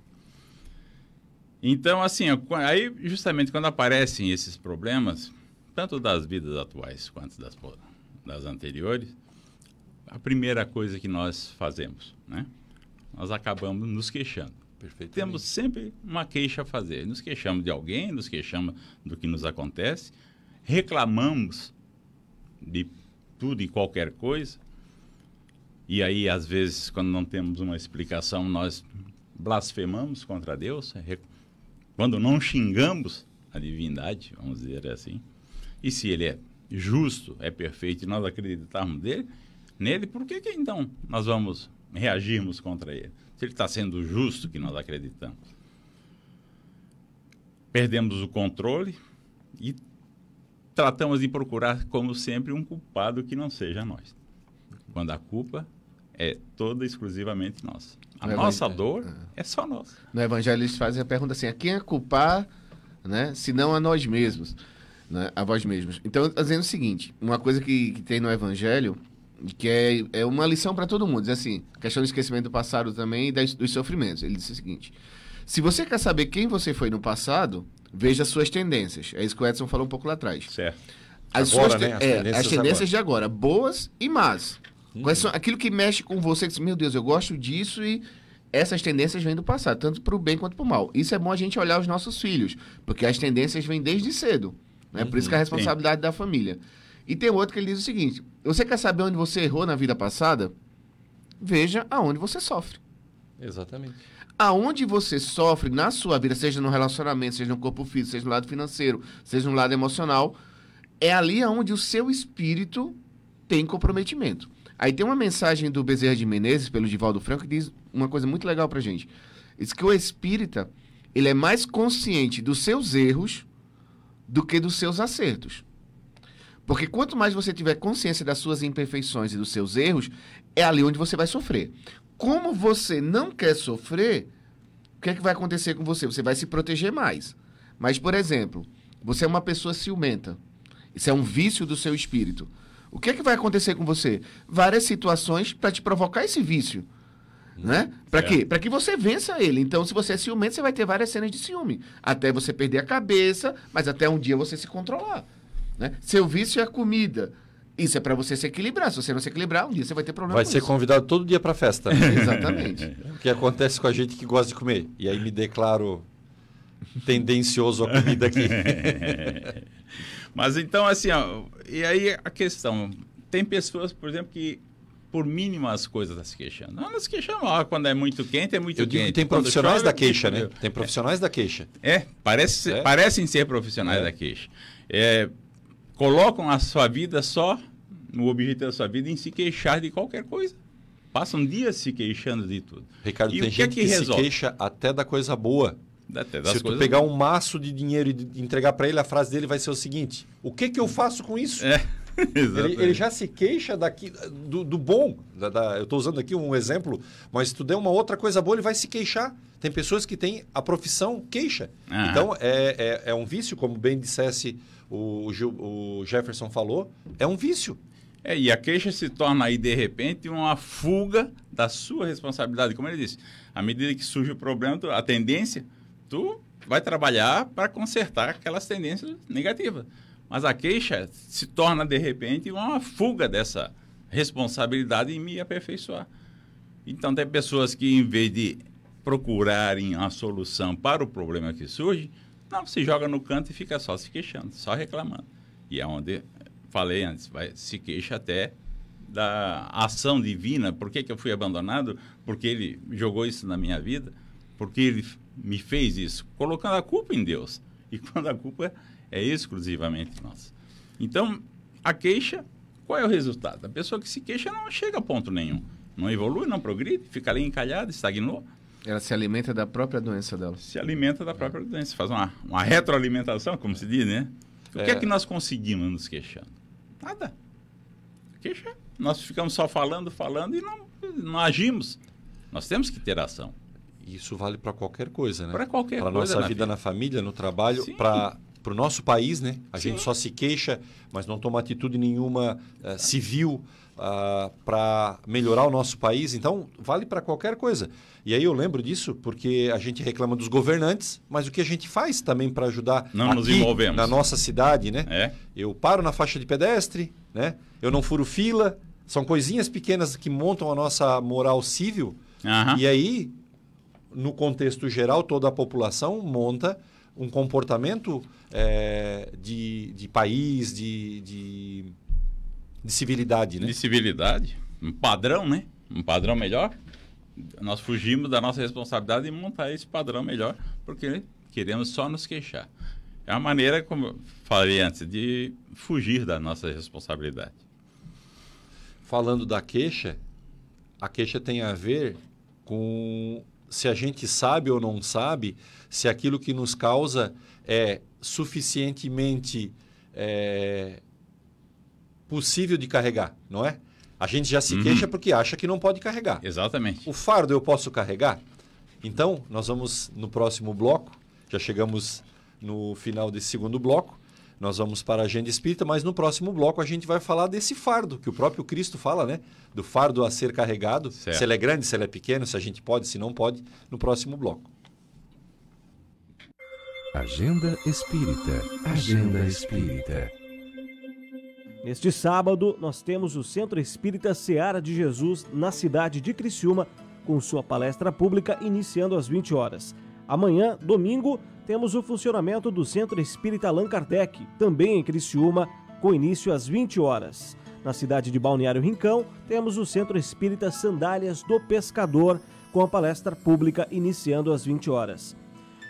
Então, assim, aí justamente quando aparecem esses problemas, tanto das vidas atuais quanto das, das anteriores, a primeira coisa que nós fazemos, né? Nós acabamos nos queixando. Temos sempre uma queixa a fazer. Nos queixamos de alguém, nos queixamos do que nos acontece, reclamamos de tudo e qualquer coisa. E aí, às vezes, quando não temos uma explicação, nós blasfemamos contra Deus. re- Quando não xingamos a divindade, vamos dizer assim. E se ele é justo, é perfeito e nós acreditarmos dele, nele, por que, que então nós vamos reagirmos contra ele? Se ele está sendo justo que nós acreditamos. Perdemos o controle e tratamos de procurar, como sempre, um culpado que não seja nós. Quando a culpa é toda exclusivamente nossa. A Não é nossa mais- dor é só nossa. No Evangelho eles fazem a pergunta assim: a quem é culpar, né? Se não a nós mesmos, né? A vós mesmos. Então, dizendo o seguinte: uma coisa que, que tem no Evangelho, que é, é uma lição para todo mundo. Diz assim, questão do esquecimento do passado também e das, dos sofrimentos. Ele disse o seguinte: se você quer saber quem você foi no passado, veja as suas tendências. É isso que o Edson falou um pouco lá atrás. Certo. As, Agora, suas né? As é, tendências as tendências de agora, boas e más. Quais são, aquilo que mexe com você, que diz, meu Deus, eu gosto disso e essas tendências vêm do passado, tanto para o bem quanto para o mal. Isso é bom a gente olhar os nossos filhos, porque as tendências vêm desde cedo. Né? Por isso que é a responsabilidade da família. E tem outro que ele diz o seguinte: você quer saber onde você errou na vida passada? Veja aonde você sofre. Exatamente. Aonde você sofre na sua vida, seja no relacionamento, seja no corpo físico, seja no lado financeiro, seja no lado emocional, é ali aonde o seu espírito tem comprometimento. Aí tem uma mensagem do Bezerra de Menezes, pelo Divaldo Franco, que diz uma coisa muito legal pra gente. Diz que o espírita, ele é mais consciente dos seus erros do que dos seus acertos. Porque quanto mais você tiver consciência das suas imperfeições e dos seus erros, é ali onde você vai sofrer. Como você não quer sofrer, o que é que vai acontecer com você? Você vai se proteger mais. Mas, por exemplo, você é uma pessoa ciumenta. Isso é um vício do seu espírito. O que é que vai acontecer com você? Várias situações para te provocar esse vício. Né? Para quê? Para que você vença ele. Então, se você é ciumento, você vai ter várias cenas de ciúme. Até você perder a cabeça, mas até um dia você se controlar. Né? Seu vício é a comida. Isso é para você se equilibrar. Se você não se equilibrar, um dia você vai ter problema Vai ser isso. convidado todo dia para festa. né? Exatamente. O que acontece com a gente que gosta de comer. E aí me declaro tendencioso à comida aqui. Mas então, assim, ó, e aí a questão, tem pessoas, por exemplo, que por mínimas coisas estão se queixando. Não, não se queixam, ó, quando é muito quente, é muito Eu quente. digo que tem Quando profissionais da é queixa, né? Tem profissionais da queixa. É, parece, É. parecem ser profissionais É. da queixa. É, colocam a sua vida só, no objetivo da sua vida, em se queixar de qualquer coisa. Passam dias se queixando de tudo. Ricardo, E tem o que é gente que que, se queixa até da coisa boa. Até das Se tu pegar um maço de dinheiro e entregar para ele, a frase dele vai ser o seguinte: O que que eu faço com isso? É, Ele, ele já se queixa daqui, do, do bom. da- da- eu estou usando aqui um exemplo, mas se tu der uma outra coisa boa, ele vai se queixar. Tem pessoas que têm a profissão queixa. Aham. Então, é, é, é um vício, como bem dissesse o, o Jefferson falou, é um vício. É, e a queixa se torna aí, de repente, uma fuga da sua responsabilidade. Como ele disse, à medida que surge o problema, a tendência, tu vai trabalhar para consertar aquelas tendências negativas. Mas a queixa se torna, de repente, uma fuga dessa responsabilidade em me aperfeiçoar. Então, tem pessoas que, em vez de procurarem a solução para o problema que surge, não, se joga no canto e fica só se queixando, só reclamando. E é onde, falei antes, vai, se queixa até da ação divina. Por que, que eu fui abandonado? Porque ele jogou isso na minha vida? Porque ele me fez isso? Colocando a culpa em Deus. E quando a culpa é exclusivamente nossa. Então, a queixa, qual é o resultado? A pessoa que se queixa não chega a ponto nenhum. Não evolui, não progride, fica ali encalhada, estagnou, Ela se alimenta da própria doença dela. se alimenta da própria doença. Faz uma, uma retroalimentação, como se diz, né? O que é É. que nós conseguimos nos queixando? Nada. Queixa. Nós ficamos só falando, falando e não, não agimos. Nós temos que ter ação. Isso vale para qualquer coisa, né? Para qualquer Para coisa nossa na vida vida. na família, no trabalho, Sim. Para o nosso país, né? A Sim. gente só se queixa, mas não toma atitude nenhuma eh, civil para melhorar o nosso país. Então, vale para qualquer coisa. E aí eu lembro disso porque a gente reclama dos governantes, mas o que a gente faz também para ajudar Não nos envolvemos. na nossa cidade, né? É? Eu paro na faixa de pedestre, né? Eu não furo fila. São coisinhas pequenas que montam a nossa moral civil. E aí, no contexto geral, toda a população monta um comportamento eh, de, de país, de, de, de civilidade, né? De civilidade. Um padrão, né? Um padrão melhor. Nós fugimos da nossa responsabilidade e montar esse padrão melhor, porque queremos só nos queixar. É uma maneira, como eu falei antes, de fugir da nossa responsabilidade. Falando da queixa, a queixa tem a ver com se a gente sabe ou não sabe, se aquilo que nos causa é suficientemente eh, possível de carregar, não é? A gente já se Uhum. queixa porque acha que não pode carregar. Exatamente. O fardo eu posso carregar? Então, nós vamos no próximo bloco, já chegamos no final desse segundo bloco, Nós vamos para a agenda espírita, mas no próximo bloco a gente vai falar desse fardo, que o próprio Cristo fala, né? Do fardo a ser carregado. Certo. Se ele é grande, se ele é pequeno, se a gente pode, se não pode, no próximo bloco. Agenda Espírita. Agenda Espírita. Neste sábado, nós temos o Centro Espírita Seara de Jesus na cidade de Criciúma, com sua palestra pública iniciando às 20 horas. Amanhã, domingo, temos o funcionamento do Centro Espírita Allan Kardec, também em Criciúma, com início às 20 horas. Na cidade de Balneário Rincão, temos o Centro Espírita Sandálias do Pescador, com a palestra pública iniciando às 20 horas.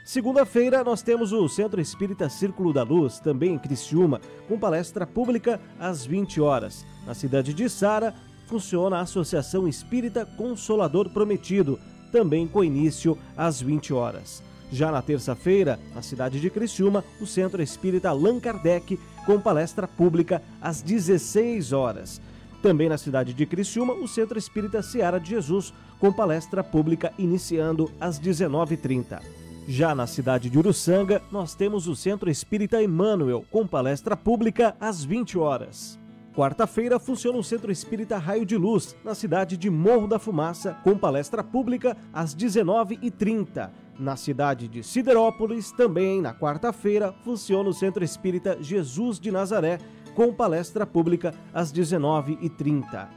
Segunda-feira, nós temos o Centro Espírita Círculo da Luz, também em Criciúma, com palestra pública às 20 horas. Na cidade de Sara, funciona a Associação Espírita Consolador Prometido, também com início às 20 horas. Já na terça-feira, na cidade de Criciúma, o Centro Espírita Allan Kardec, com palestra pública às 16 horas. Também na cidade de Criciúma, o Centro Espírita Seara de Jesus, com palestra pública iniciando às 19h30. Já na cidade de Uruçanga, nós temos o Centro Espírita Emmanuel, com palestra pública às 20 horas. Quarta-feira funciona o Centro Espírita Raio de Luz, na cidade de Morro da Fumaça, com palestra pública às 19h30. Na cidade de Siderópolis, também na quarta-feira, funciona o Centro Espírita Jesus de Nazaré, com palestra pública às 19h30.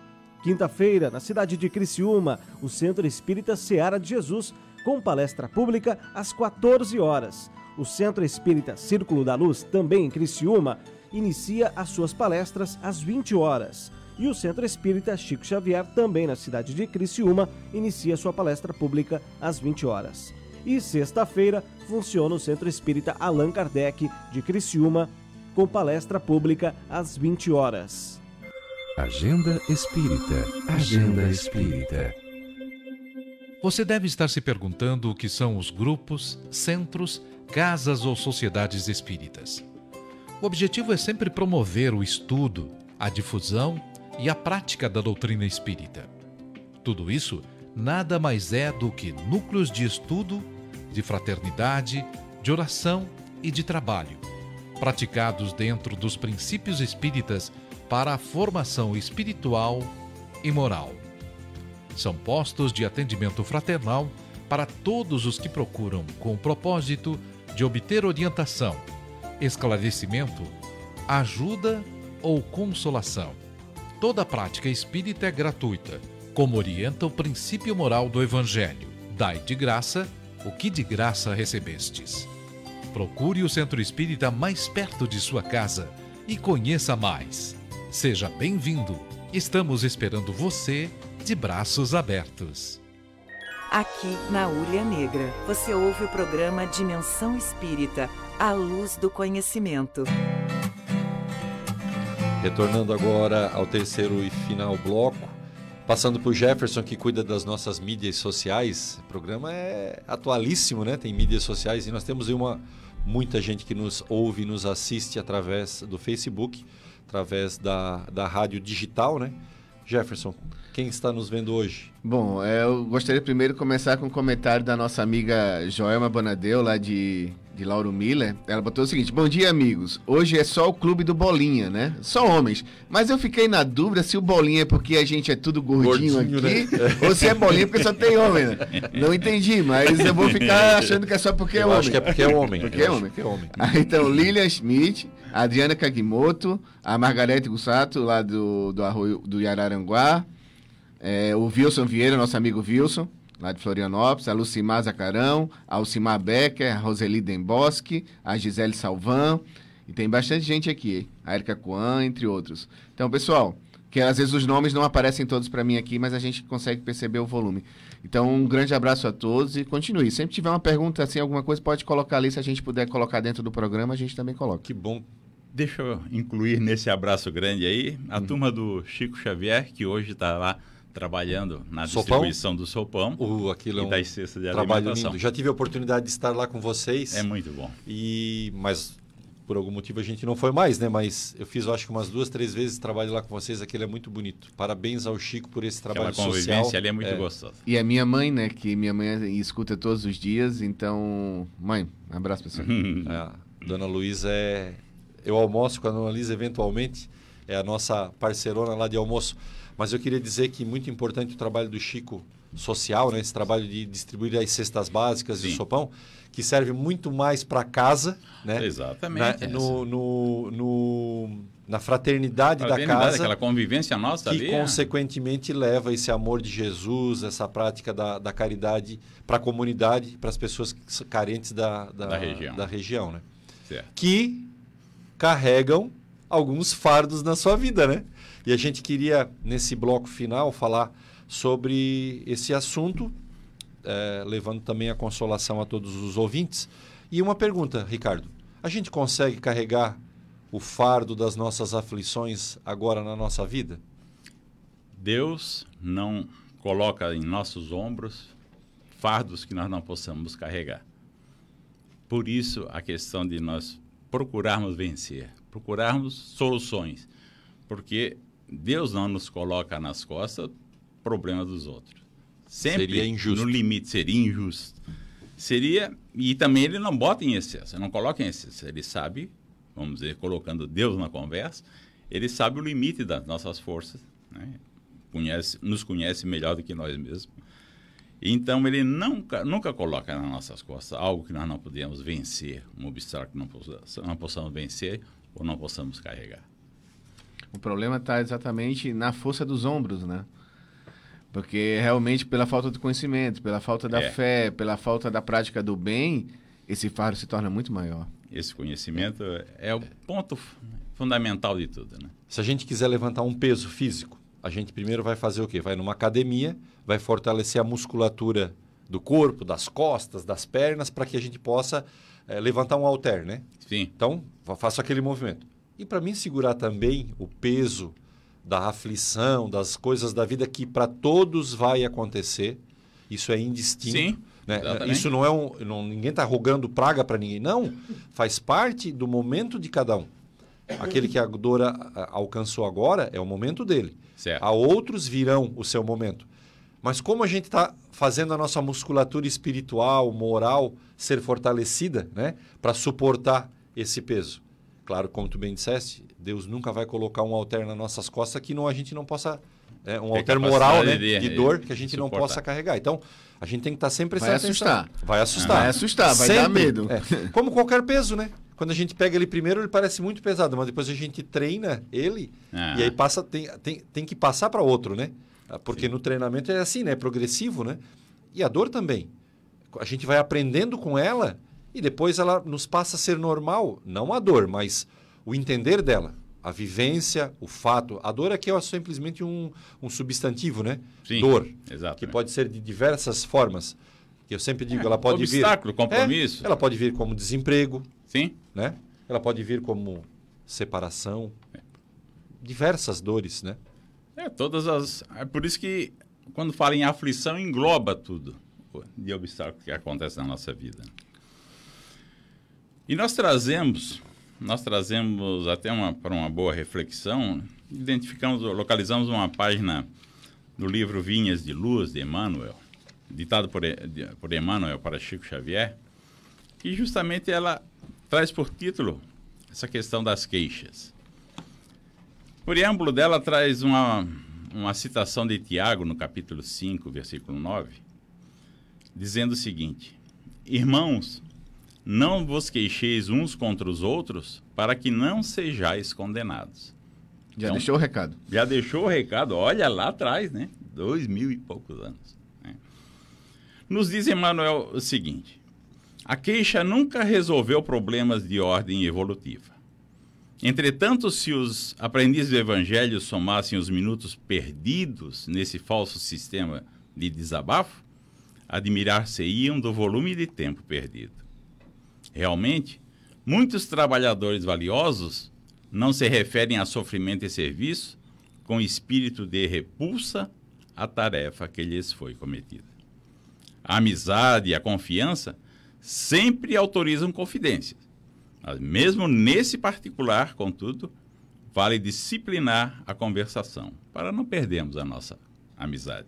Quinta-feira, na cidade de Criciúma, o Centro Espírita Seara de Jesus, com palestra pública às 14 horas. O Centro Espírita Círculo da Luz, também em Criciúma, inicia as suas palestras às 20 horas. E o Centro Espírita Chico Xavier, também na cidade de Criciúma, inicia sua palestra pública às 20 horas. E sexta-feira funciona o Centro Espírita Allan Kardec de Criciúma, com palestra pública às 20 horas. Agenda Espírita. Agenda Espírita. Você deve estar se perguntando o que são os grupos, centros, casas ou sociedades espíritas. O objetivo é sempre promover o estudo, a difusão e a prática da doutrina espírita. Tudo isso nada mais é do que núcleos de estudo, de fraternidade, de oração e de trabalho, praticados dentro dos princípios espíritas para a formação espiritual e moral. São postos de atendimento fraternal para todos os que procuram com o propósito de obter orientação, esclarecimento, ajuda ou consolação. Toda prática espírita é gratuita, como orienta o princípio moral do Evangelho. Dai de graça o que de graça recebestes. Procure o centro espírita mais perto de sua casa e conheça mais. Seja bem-vindo. Estamos esperando você de braços abertos. Aqui na Ulha Negra, você ouve o programa Dimensão Espírita, a luz do conhecimento. Retornando agora ao terceiro e final bloco, passando por Jefferson que cuida das nossas mídias sociais. O programa é atualíssimo, né? Tem mídias sociais e nós temos uma muita gente que nos ouve, nos assiste através do Facebook, através da, da rádio digital, né? Jefferson, quem está nos vendo hoje? Bom, é, eu gostaria primeiro de começar com um comentário da nossa amiga Joelma Bonadeu, lá de, de Lauro Miller. Ela botou o seguinte: Bom dia, amigos. Hoje é só o clube do Bolinha, né? Só homens. Mas eu fiquei na dúvida se o Bolinha é porque a gente é tudo gordinho, Gordinho, aqui, né? ou se é Bolinha porque só tem homem, né? Não entendi, mas eu vou ficar achando que é só porque é Eu homem. acho que é porque é homem. Porque Eu é acho homem. que é homem. Ah, então, Lilian Schmidt, a Adriana Kagimoto, a Margarete Gussato, lá do, do Arroio do Yararanguá, é, o Wilson Vieira, nosso amigo Wilson, lá de Florianópolis, a Lucimar Zacarão, a Alcimar Becker, a Roseli Dembosque, a Gisele Salvan, e tem bastante gente aqui, a Erika Coan, entre outros. Então, pessoal, que às vezes os nomes não aparecem todos para mim aqui, mas a gente consegue perceber o volume. Então, um grande abraço a todos e continue. Sempre tiver uma pergunta, assim, alguma coisa, pode colocar ali. Se a gente puder colocar dentro do programa, a gente também coloca. Que bom. Deixa eu incluir nesse abraço grande aí a Uhum. turma do Chico Xavier, que hoje está lá trabalhando na Sopão? distribuição do sopão O, aquilo é e um das cestas de trabalho alimentação. lindo. Já tive a oportunidade de estar lá com vocês. É muito bom. E mas por algum motivo a gente não foi mais, né? Mas eu fiz, eu acho que umas duas, três vezes trabalho lá com vocês. Aquele é muito bonito. Parabéns ao Chico por esse trabalho Aquela convivência social. ali é muito gostosa. E a minha mãe, né, que minha mãe escuta todos os dias, então, mãe, um abraço, pessoal. É, Dona Luísa é, eu almoço com a Dona Lisa eventualmente, é a nossa parceirona lá de almoço. Mas eu queria dizer que muito importante o trabalho do Chico social, né? esse trabalho de distribuir as cestas básicas Sim. e o sopão, que serve muito mais para casa, né? Exatamente. Na, no, no, no- na fraternidade, da casa, aquela convivência nossa que ali. é- consequentemente leva esse amor de Jesus, essa prática da, da caridade para a comunidade, para as pessoas que carentes da, da, Da região. da região, né? Certo. que carregam alguns fardos na sua vida, né? E a gente queria, nesse bloco final, falar sobre esse assunto, eh, levando também a consolação a todos os ouvintes. E uma pergunta, Ricardo: a gente consegue carregar o fardo das nossas aflições agora na nossa vida? Deus não coloca em nossos ombros fardos que nós não possamos carregar. Por isso, a questão de nós procurarmos vencer, procurarmos soluções, porque Deus não nos coloca nas costas problemas dos outros. Sempre Seria injusto. no limite, seria injusto. Seria, e também ele não bota em excesso, não coloca em excesso. Ele sabe, vamos dizer, colocando Deus na conversa, ele sabe o limite das nossas forças, né? conhece, nos conhece melhor do que nós mesmos. Então ele nunca, nunca coloca nas nossas costas algo que nós não podemos vencer, um obstáculo que não possamos, não possamos vencer ou não possamos carregar. O problema está exatamente na força dos ombros, né? Porque realmente pela falta de conhecimento, pela falta da É. fé, pela falta da prática do bem, esse fardo se torna muito maior. Esse conhecimento é o ponto fu- fundamental de tudo, né? Se a gente quiser levantar um peso físico, a gente primeiro vai fazer o quê? Vai numa academia, vai fortalecer a musculatura do corpo, das costas, das pernas, para que a gente possa eh, levantar um halter, né? Sim, Então, faço aquele movimento. E para mim segurar também o peso da aflição, das coisas da vida que para todos vai acontecer, isso é indistinto.Sim, né? exatamente. Isso não é um. Não, ninguém está rogando praga para ninguém. Não. Faz parte do momento de cada um. Aquele que a dor alcançou agora é o momento dele. certo. A outros virão o seu momento. Mas como a gente está fazendo a nossa musculatura espiritual, moral ser fortalecida, né, para suportar esse peso? Claro, como tu bem disseste, Deus nunca vai colocar um alter nas nossas costas que não a gente não possa é, um alter moral, né, de- de, dor que a gente não suportar. possa carregar. Então, a gente tem que estar sempre Vai prestando atenção. assustar. Vai assustar. Vai assustar, vai dar medo. É. Como qualquer peso, né? Quando a gente pega ele primeiro, ele parece muito pesado, mas depois a gente treina ele Ah. e aí passa tem, tem, tem que passar para outro, né? Ah, Porque no treinamento é assim, né? É progressivo, né? E a dor também. A gente vai aprendendo com ela e depois ela nos passa a ser normal, não a dor, mas o entender dela, a vivência, o fato. A dor aqui é simplesmente um, um substantivo, né? Sim, Dor, exato. que pode ser de diversas formas. Eu sempre digo, ela pode vir obstáculo, compromisso. é, ela pode vir como desemprego, Sim, né? Ela pode vir como separação, diversas dores, né? é todas as. É por isso que quando fala em aflição engloba tudo de obstáculo que acontece na nossa vida. E nós trazemos, nós trazemos até uma para uma boa reflexão, identificamos, localizamos uma página do livro Vinhas de Luz de Emmanuel, ditado por, por Emmanuel para Chico Xavier, que justamente ela traz por título essa questão das queixas. O preâmbulo dela traz uma, uma citação de Tiago, no capítulo 5, versículo 9, dizendo o seguinte: Irmãos, não vos queixeis uns contra os outros, para que não sejais condenados. Já Então- deixou o recado. Já deixou o recado, olha lá atrás, né? Dois mil e poucos anos. né? Nos diz Emmanuel o seguinte: a queixa nunca resolveu problemas de ordem evolutiva. Entretanto, se os aprendizes do Evangelho somassem os minutos perdidos nesse falso sistema de desabafo, admirar-se-iam do volume de tempo perdido. Realmente, muitos trabalhadores valiosos não se referem a sofrimento e serviço com espírito de repulsa à tarefa que lhes foi cometida. A amizade e a confiança sempre autorizam confidências. Mas mesmo nesse particular, contudo, vale disciplinar a conversação para não perdermos a nossa amizade.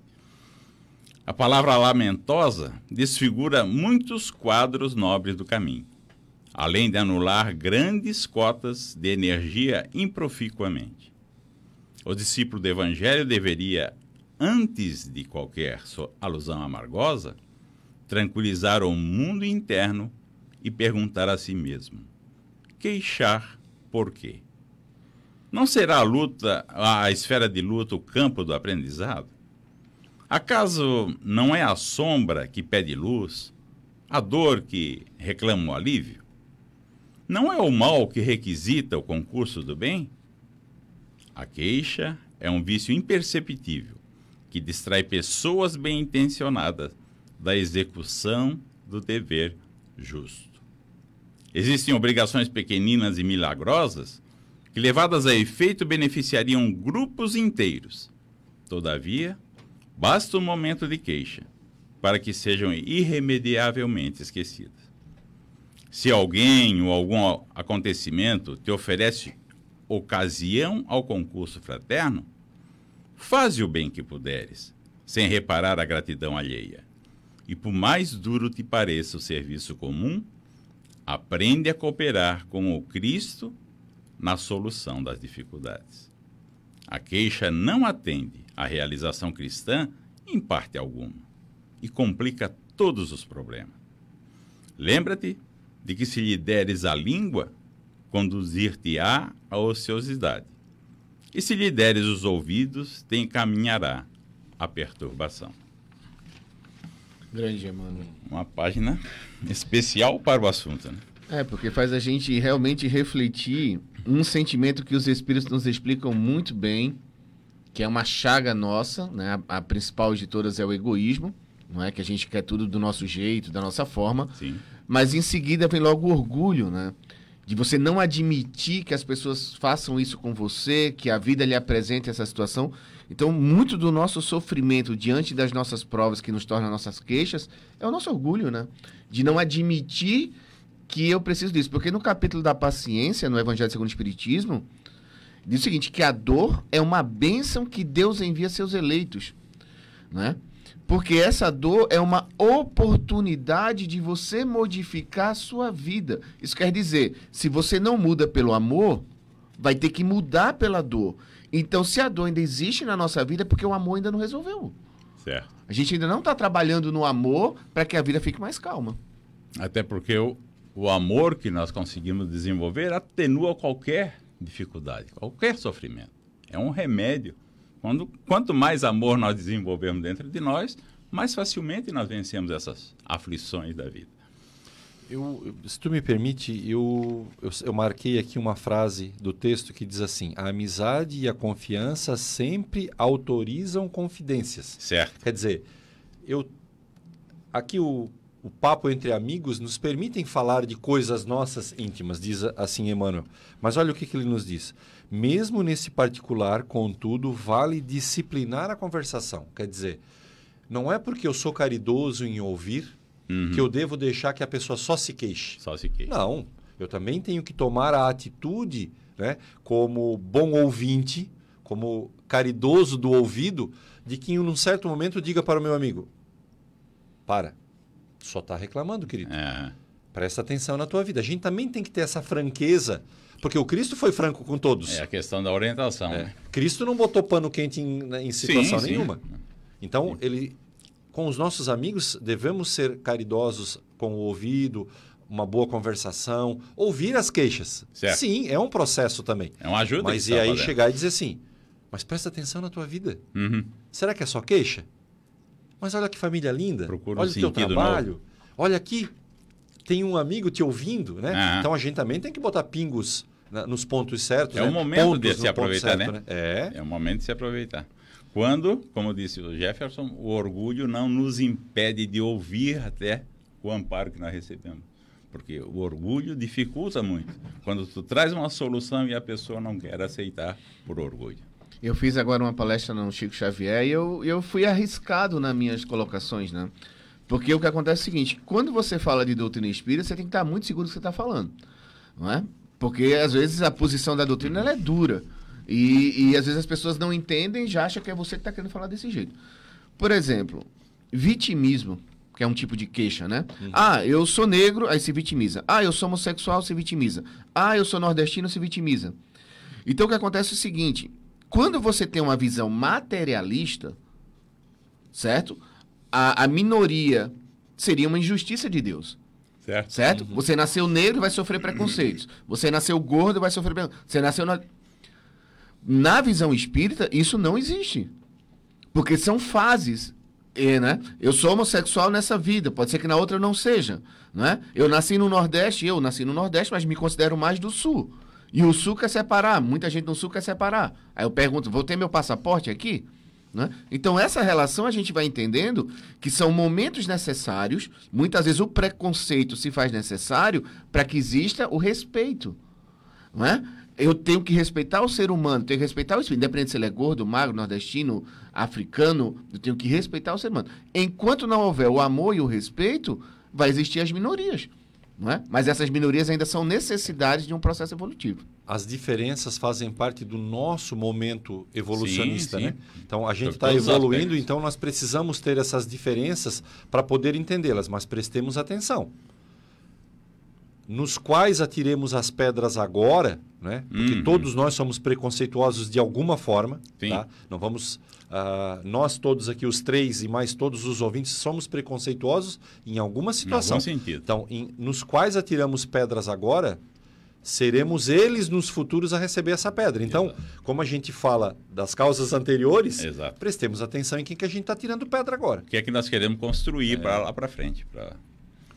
A palavra lamentosa desfigura muitos quadros nobres do caminho. Além de anular grandes cotas de energia improficuamente. O discípulo do Evangelho deveria, antes de qualquer alusão amargosa, tranquilizar o mundo interno e perguntar a si mesmo: queixar por quê? Não será a luta, a esfera de luta, o campo do aprendizado? Acaso não é a sombra que pede luz, a dor que reclama o alívio? Não é o mal que requisita o concurso do bem? A queixa é um vício imperceptível que distrai pessoas bem intencionadas da execução do dever justo. Existem obrigações pequeninas e milagrosas que, levadas a efeito, beneficiariam grupos inteiros. Todavia, basta um momento de queixa para que sejam irremediavelmente esquecidas. Se alguém ou algum acontecimento te oferece ocasião ao concurso fraterno, faze o bem que puderes, sem reparar a gratidão alheia. E por mais duro te pareça o serviço comum, aprende a cooperar com o Cristo na solução das dificuldades. A queixa não atende à realização cristã em parte alguma e complica todos os problemas. Lembra-te de que se lhe deres a língua, conduzir-te-á à ociosidade. E se lhe deres os ouvidos, te encaminhará à perturbação. Grande, mano. Uma página especial para o assunto, né? É, porque faz a gente realmente refletir um sentimento que os espíritos nos explicam muito bem, que é uma chaga nossa, né? A, a principal de todas é o egoísmo, não é que a gente quer tudo do nosso jeito, da nossa forma. Sim. Mas em seguida vem logo o orgulho, né? De você não admitir que as pessoas façam isso com você, que a vida lhe apresente essa situação. Então, muito do nosso sofrimento diante das nossas provas que nos tornam nossas queixas é o nosso orgulho, né? De não admitir que eu preciso disso. Porque no capítulo da paciência, no Evangelho segundo o Espiritismo, diz o seguinte, que a dor é uma bênção que Deus envia a seus eleitos, né? Porque essa dor é uma oportunidade de você modificar a sua vida. Isso quer dizer, se você não muda pelo amor, vai ter que mudar pela dor. Então, se a dor ainda existe na nossa vida, é porque o amor ainda não resolveu. Certo. A gente ainda não está trabalhando no amor para que a vida fique mais calma. Até porque o, o amor que nós conseguimos desenvolver atenua qualquer dificuldade, qualquer sofrimento. É um remédio quando, quanto mais amor nós desenvolvemos dentro de nós, mais facilmente nós vencemos essas aflições da vida. Eu, se tu me permite, eu, eu, eu, marquei aqui uma frase do texto que diz assim: a amizade e a confiança sempre autorizam confidências. Certo. Quer dizer, eu aqui o, o papo entre amigos nos permitem falar de coisas nossas íntimas, diz assim Emmanuel. Mas olha o que, que ele nos diz. Mesmo nesse particular, contudo, vale disciplinar a conversação. Quer dizer, não é porque eu sou caridoso em ouvir uhum. que eu devo deixar que a pessoa só se queixe. Só se queixe. Não. Eu também tenho que tomar a atitude, né, como bom ouvinte, como caridoso do ouvido, de que em um certo momento diga para o meu amigo: para, só está reclamando, querido. É. Presta atenção na tua vida. A gente também tem que ter essa franqueza porque o Cristo foi franco com todos. É a questão da orientação. É. Né? Cristo não botou pano quente em, né, em situação sim, nenhuma. Sim. Então, sim. ele, com os nossos amigos, devemos ser caridosos com o ouvido, uma boa conversação, ouvir as queixas. Certo. Sim, é um processo também. É uma ajuda. Mas e aí chegar e dizer assim, mas presta atenção na tua vida. Uhum. Será que é só queixa? Mas olha que família linda. Procura olha um o teu trabalho. Novo. Olha aqui, tem um amigo te ouvindo, né? Uhum. Então a gente também tem que botar pingos nos pontos certos. É né? o momento pontos de se aproveitar, certo, né? É. É o momento de se aproveitar. Quando, como disse o Jefferson, o orgulho não nos impede de ouvir até o amparo que nós recebemos. Porque o orgulho dificulta muito. Quando tu traz uma solução e a pessoa não quer aceitar por orgulho. Eu fiz agora uma palestra no Chico Xavier e eu, eu fui arriscado nas minhas colocações, né? Porque o que acontece é o seguinte, quando você fala de doutrina espírita, você tem que estar muito seguro do que você está falando, não é? Porque às vezes a posição da doutrina é dura. E, e às vezes as pessoas não entendem e já acham que é você que está querendo falar desse jeito. Por exemplo, vitimismo. que é um tipo de queixa, né? Ah, eu sou negro, aí se vitimiza. Ah, eu sou homossexual, se vitimiza. Ah, eu sou nordestino, se vitimiza. Então o que acontece é o seguinte: quando você tem uma visão materialista, certo? A, a minoria seria uma injustiça de Deus. Certo? Certo? Você nasceu negro vai sofrer preconceitos. Você nasceu gordo vai sofrer preconceitos. Você nasceu na... Na visão espírita, isso não existe. Porque são fases. E, né? Eu sou homossexual nessa vida, pode ser que na outra eu não seja. Né? Eu nasci no Nordeste, eu nasci no Nordeste, mas me considero mais do Sul. E o Sul quer separar, muita gente no Sul quer separar. Aí eu pergunto, vou ter meu passaporte aqui? Né? Então, essa relação a gente vai entendendo que são momentos necessários, muitas vezes o preconceito se faz necessário para que exista o respeito. Não é? Eu tenho que respeitar o ser humano, tenho que respeitar o espírito, independente se ele é gordo, magro, nordestino, africano, eu tenho que respeitar o ser humano. Enquanto não houver o amor e o respeito, vai existir as minorias. Não é? Mas essas minorias ainda são necessidades de um processo evolutivo. As diferenças fazem parte do nosso momento evolucionista, Sim, né? sim. Então a gente está os evoluindo, então nós precisamos ter essas diferenças para poder entendê-las, mas prestemos atenção. Nos quais atiremos as pedras agora, né? Porque Uhum. todos nós somos preconceituosos de alguma forma, Sim. tá? Não vamos, ah, nós todos aqui, os três e mais todos os ouvintes, somos preconceituosos em alguma Em situação. algum sentido. Então, em- nos quais atiramos pedras agora, seremos eles nos futuros a receber essa pedra. Então, Exato. como a gente fala das causas anteriores, Exato. prestemos atenção em quem que a gente está tirando pedra agora. O que é que nós queremos construir É. para lá para frente? Pra...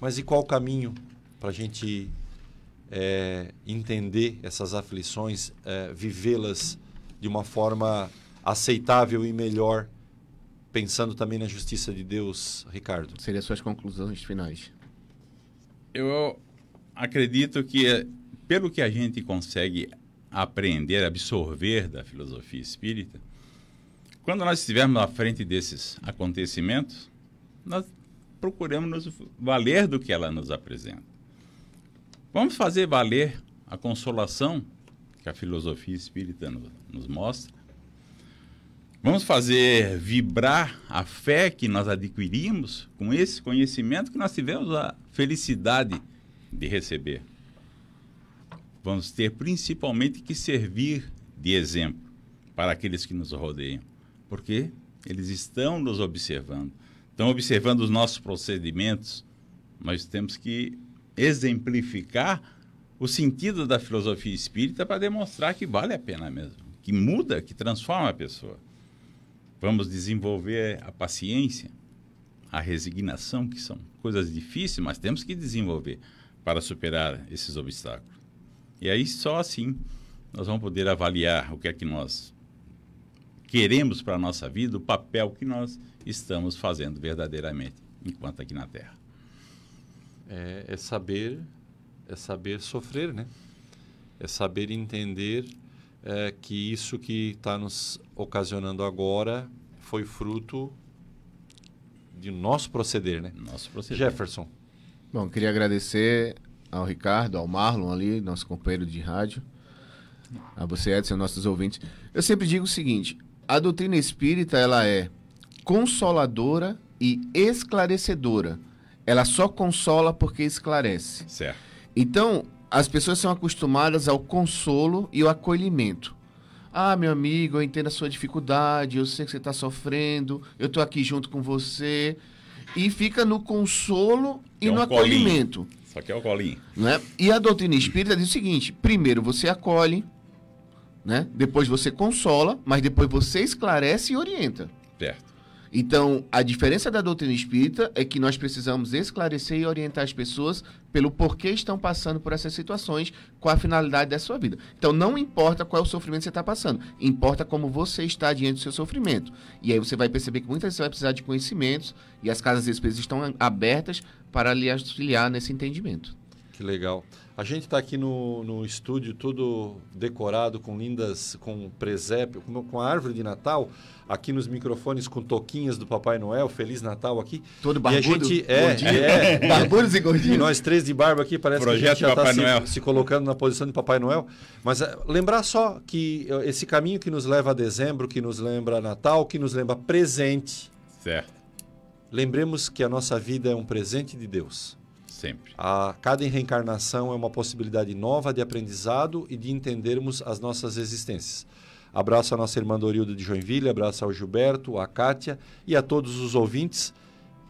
Mas e qual o caminho para a gente é, entender essas aflições, é, vivê-las de uma forma aceitável e melhor, pensando também na justiça de Deus, Ricardo? Seriam suas conclusões finais. Eu acredito que, eh, pelo que a gente consegue aprender, absorver da filosofia espírita, quando nós estivermos à frente desses acontecimentos, nós procuramos nos valer do que ela nos apresenta. Vamos fazer valer a consolação que a filosofia espírita no- nos mostra. Vamos fazer vibrar a fé que nós adquirimos com esse conhecimento que nós tivemos a felicidade de receber. Vamos ter principalmente que servir de exemplo para aqueles que nos rodeiam, porque eles estão nos observando, estão observando os nossos procedimentos. Nós temos que exemplificar o sentido da filosofia espírita para demonstrar que vale a pena mesmo, que muda, que transforma a pessoa. Vamos desenvolver a paciência, a resignação, que são coisas difíceis, mas temos que desenvolver para superar esses obstáculos. E aí só assim nós vamos poder avaliar o que é que nós queremos para a nossa vida, o papel que nós estamos fazendo verdadeiramente enquanto aqui na Terra. É, é saber é saber sofrer, né? É saber entender é, que isso que está nos ocasionando agora foi fruto de nosso proceder, né? Nosso proceder. Jefferson, Bom, queria agradecer ao Ricardo, ao Marlon ali, nosso companheiro de rádio, a você, Edson, nossos ouvintes. Eu sempre digo o seguinte: a doutrina espírita ela é consoladora e esclarecedora. Ela só consola porque esclarece. Certo. Então, as pessoas são acostumadas ao consolo e ao acolhimento. Ah, meu amigo, eu entendo a sua dificuldade, eu sei que você está sofrendo, eu estou aqui junto com você. E fica no consolo e É um no colinho. acolhimento. Só que é o colinho. Né? E a doutrina espírita diz o seguinte: primeiro você acolhe, né? depois você consola, mas depois você esclarece e orienta. Certo. Então, a diferença da doutrina espírita é que nós precisamos esclarecer e orientar as pessoas pelo porquê estão passando por essas situações, qual a finalidade da sua vida. Então, não importa qual é o sofrimento que você está passando, importa como você está diante do seu sofrimento. E aí você vai perceber que muitas vezes você vai precisar de conhecimentos e as casas espíritas estão abertas para lhe auxiliar nesse entendimento. que legal. A gente está aqui no, no estúdio todo decorado com lindas, com presépio, com, com a árvore de Natal, aqui nos microfones com toquinhas do Papai Noel, Feliz Natal aqui. Todo E a barbudo, gente é, gordinho. é, Barbudos e E gordinhos. nós três de barba aqui, parece que a Projeto gente já está se, se colocando na posição de Papai Noel. Mas eh, lembrar só que eh, esse caminho que nos leva a dezembro, que nos lembra Natal, que nos lembra presente, Certo. lembremos que a nossa vida é um presente de Deus. Sempre. A cada reencarnação é uma possibilidade nova de aprendizado e de entendermos as nossas existências. Abraço a nossa irmã Dorilda de Joinville, abraço ao Gilberto, à Kátia e a todos os ouvintes.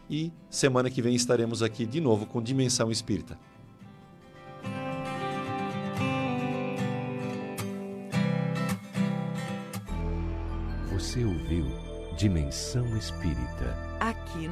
E semana que vem estaremos aqui de novo com Dimensão Espírita. Você ouviu Dimensão Espírita. Aqui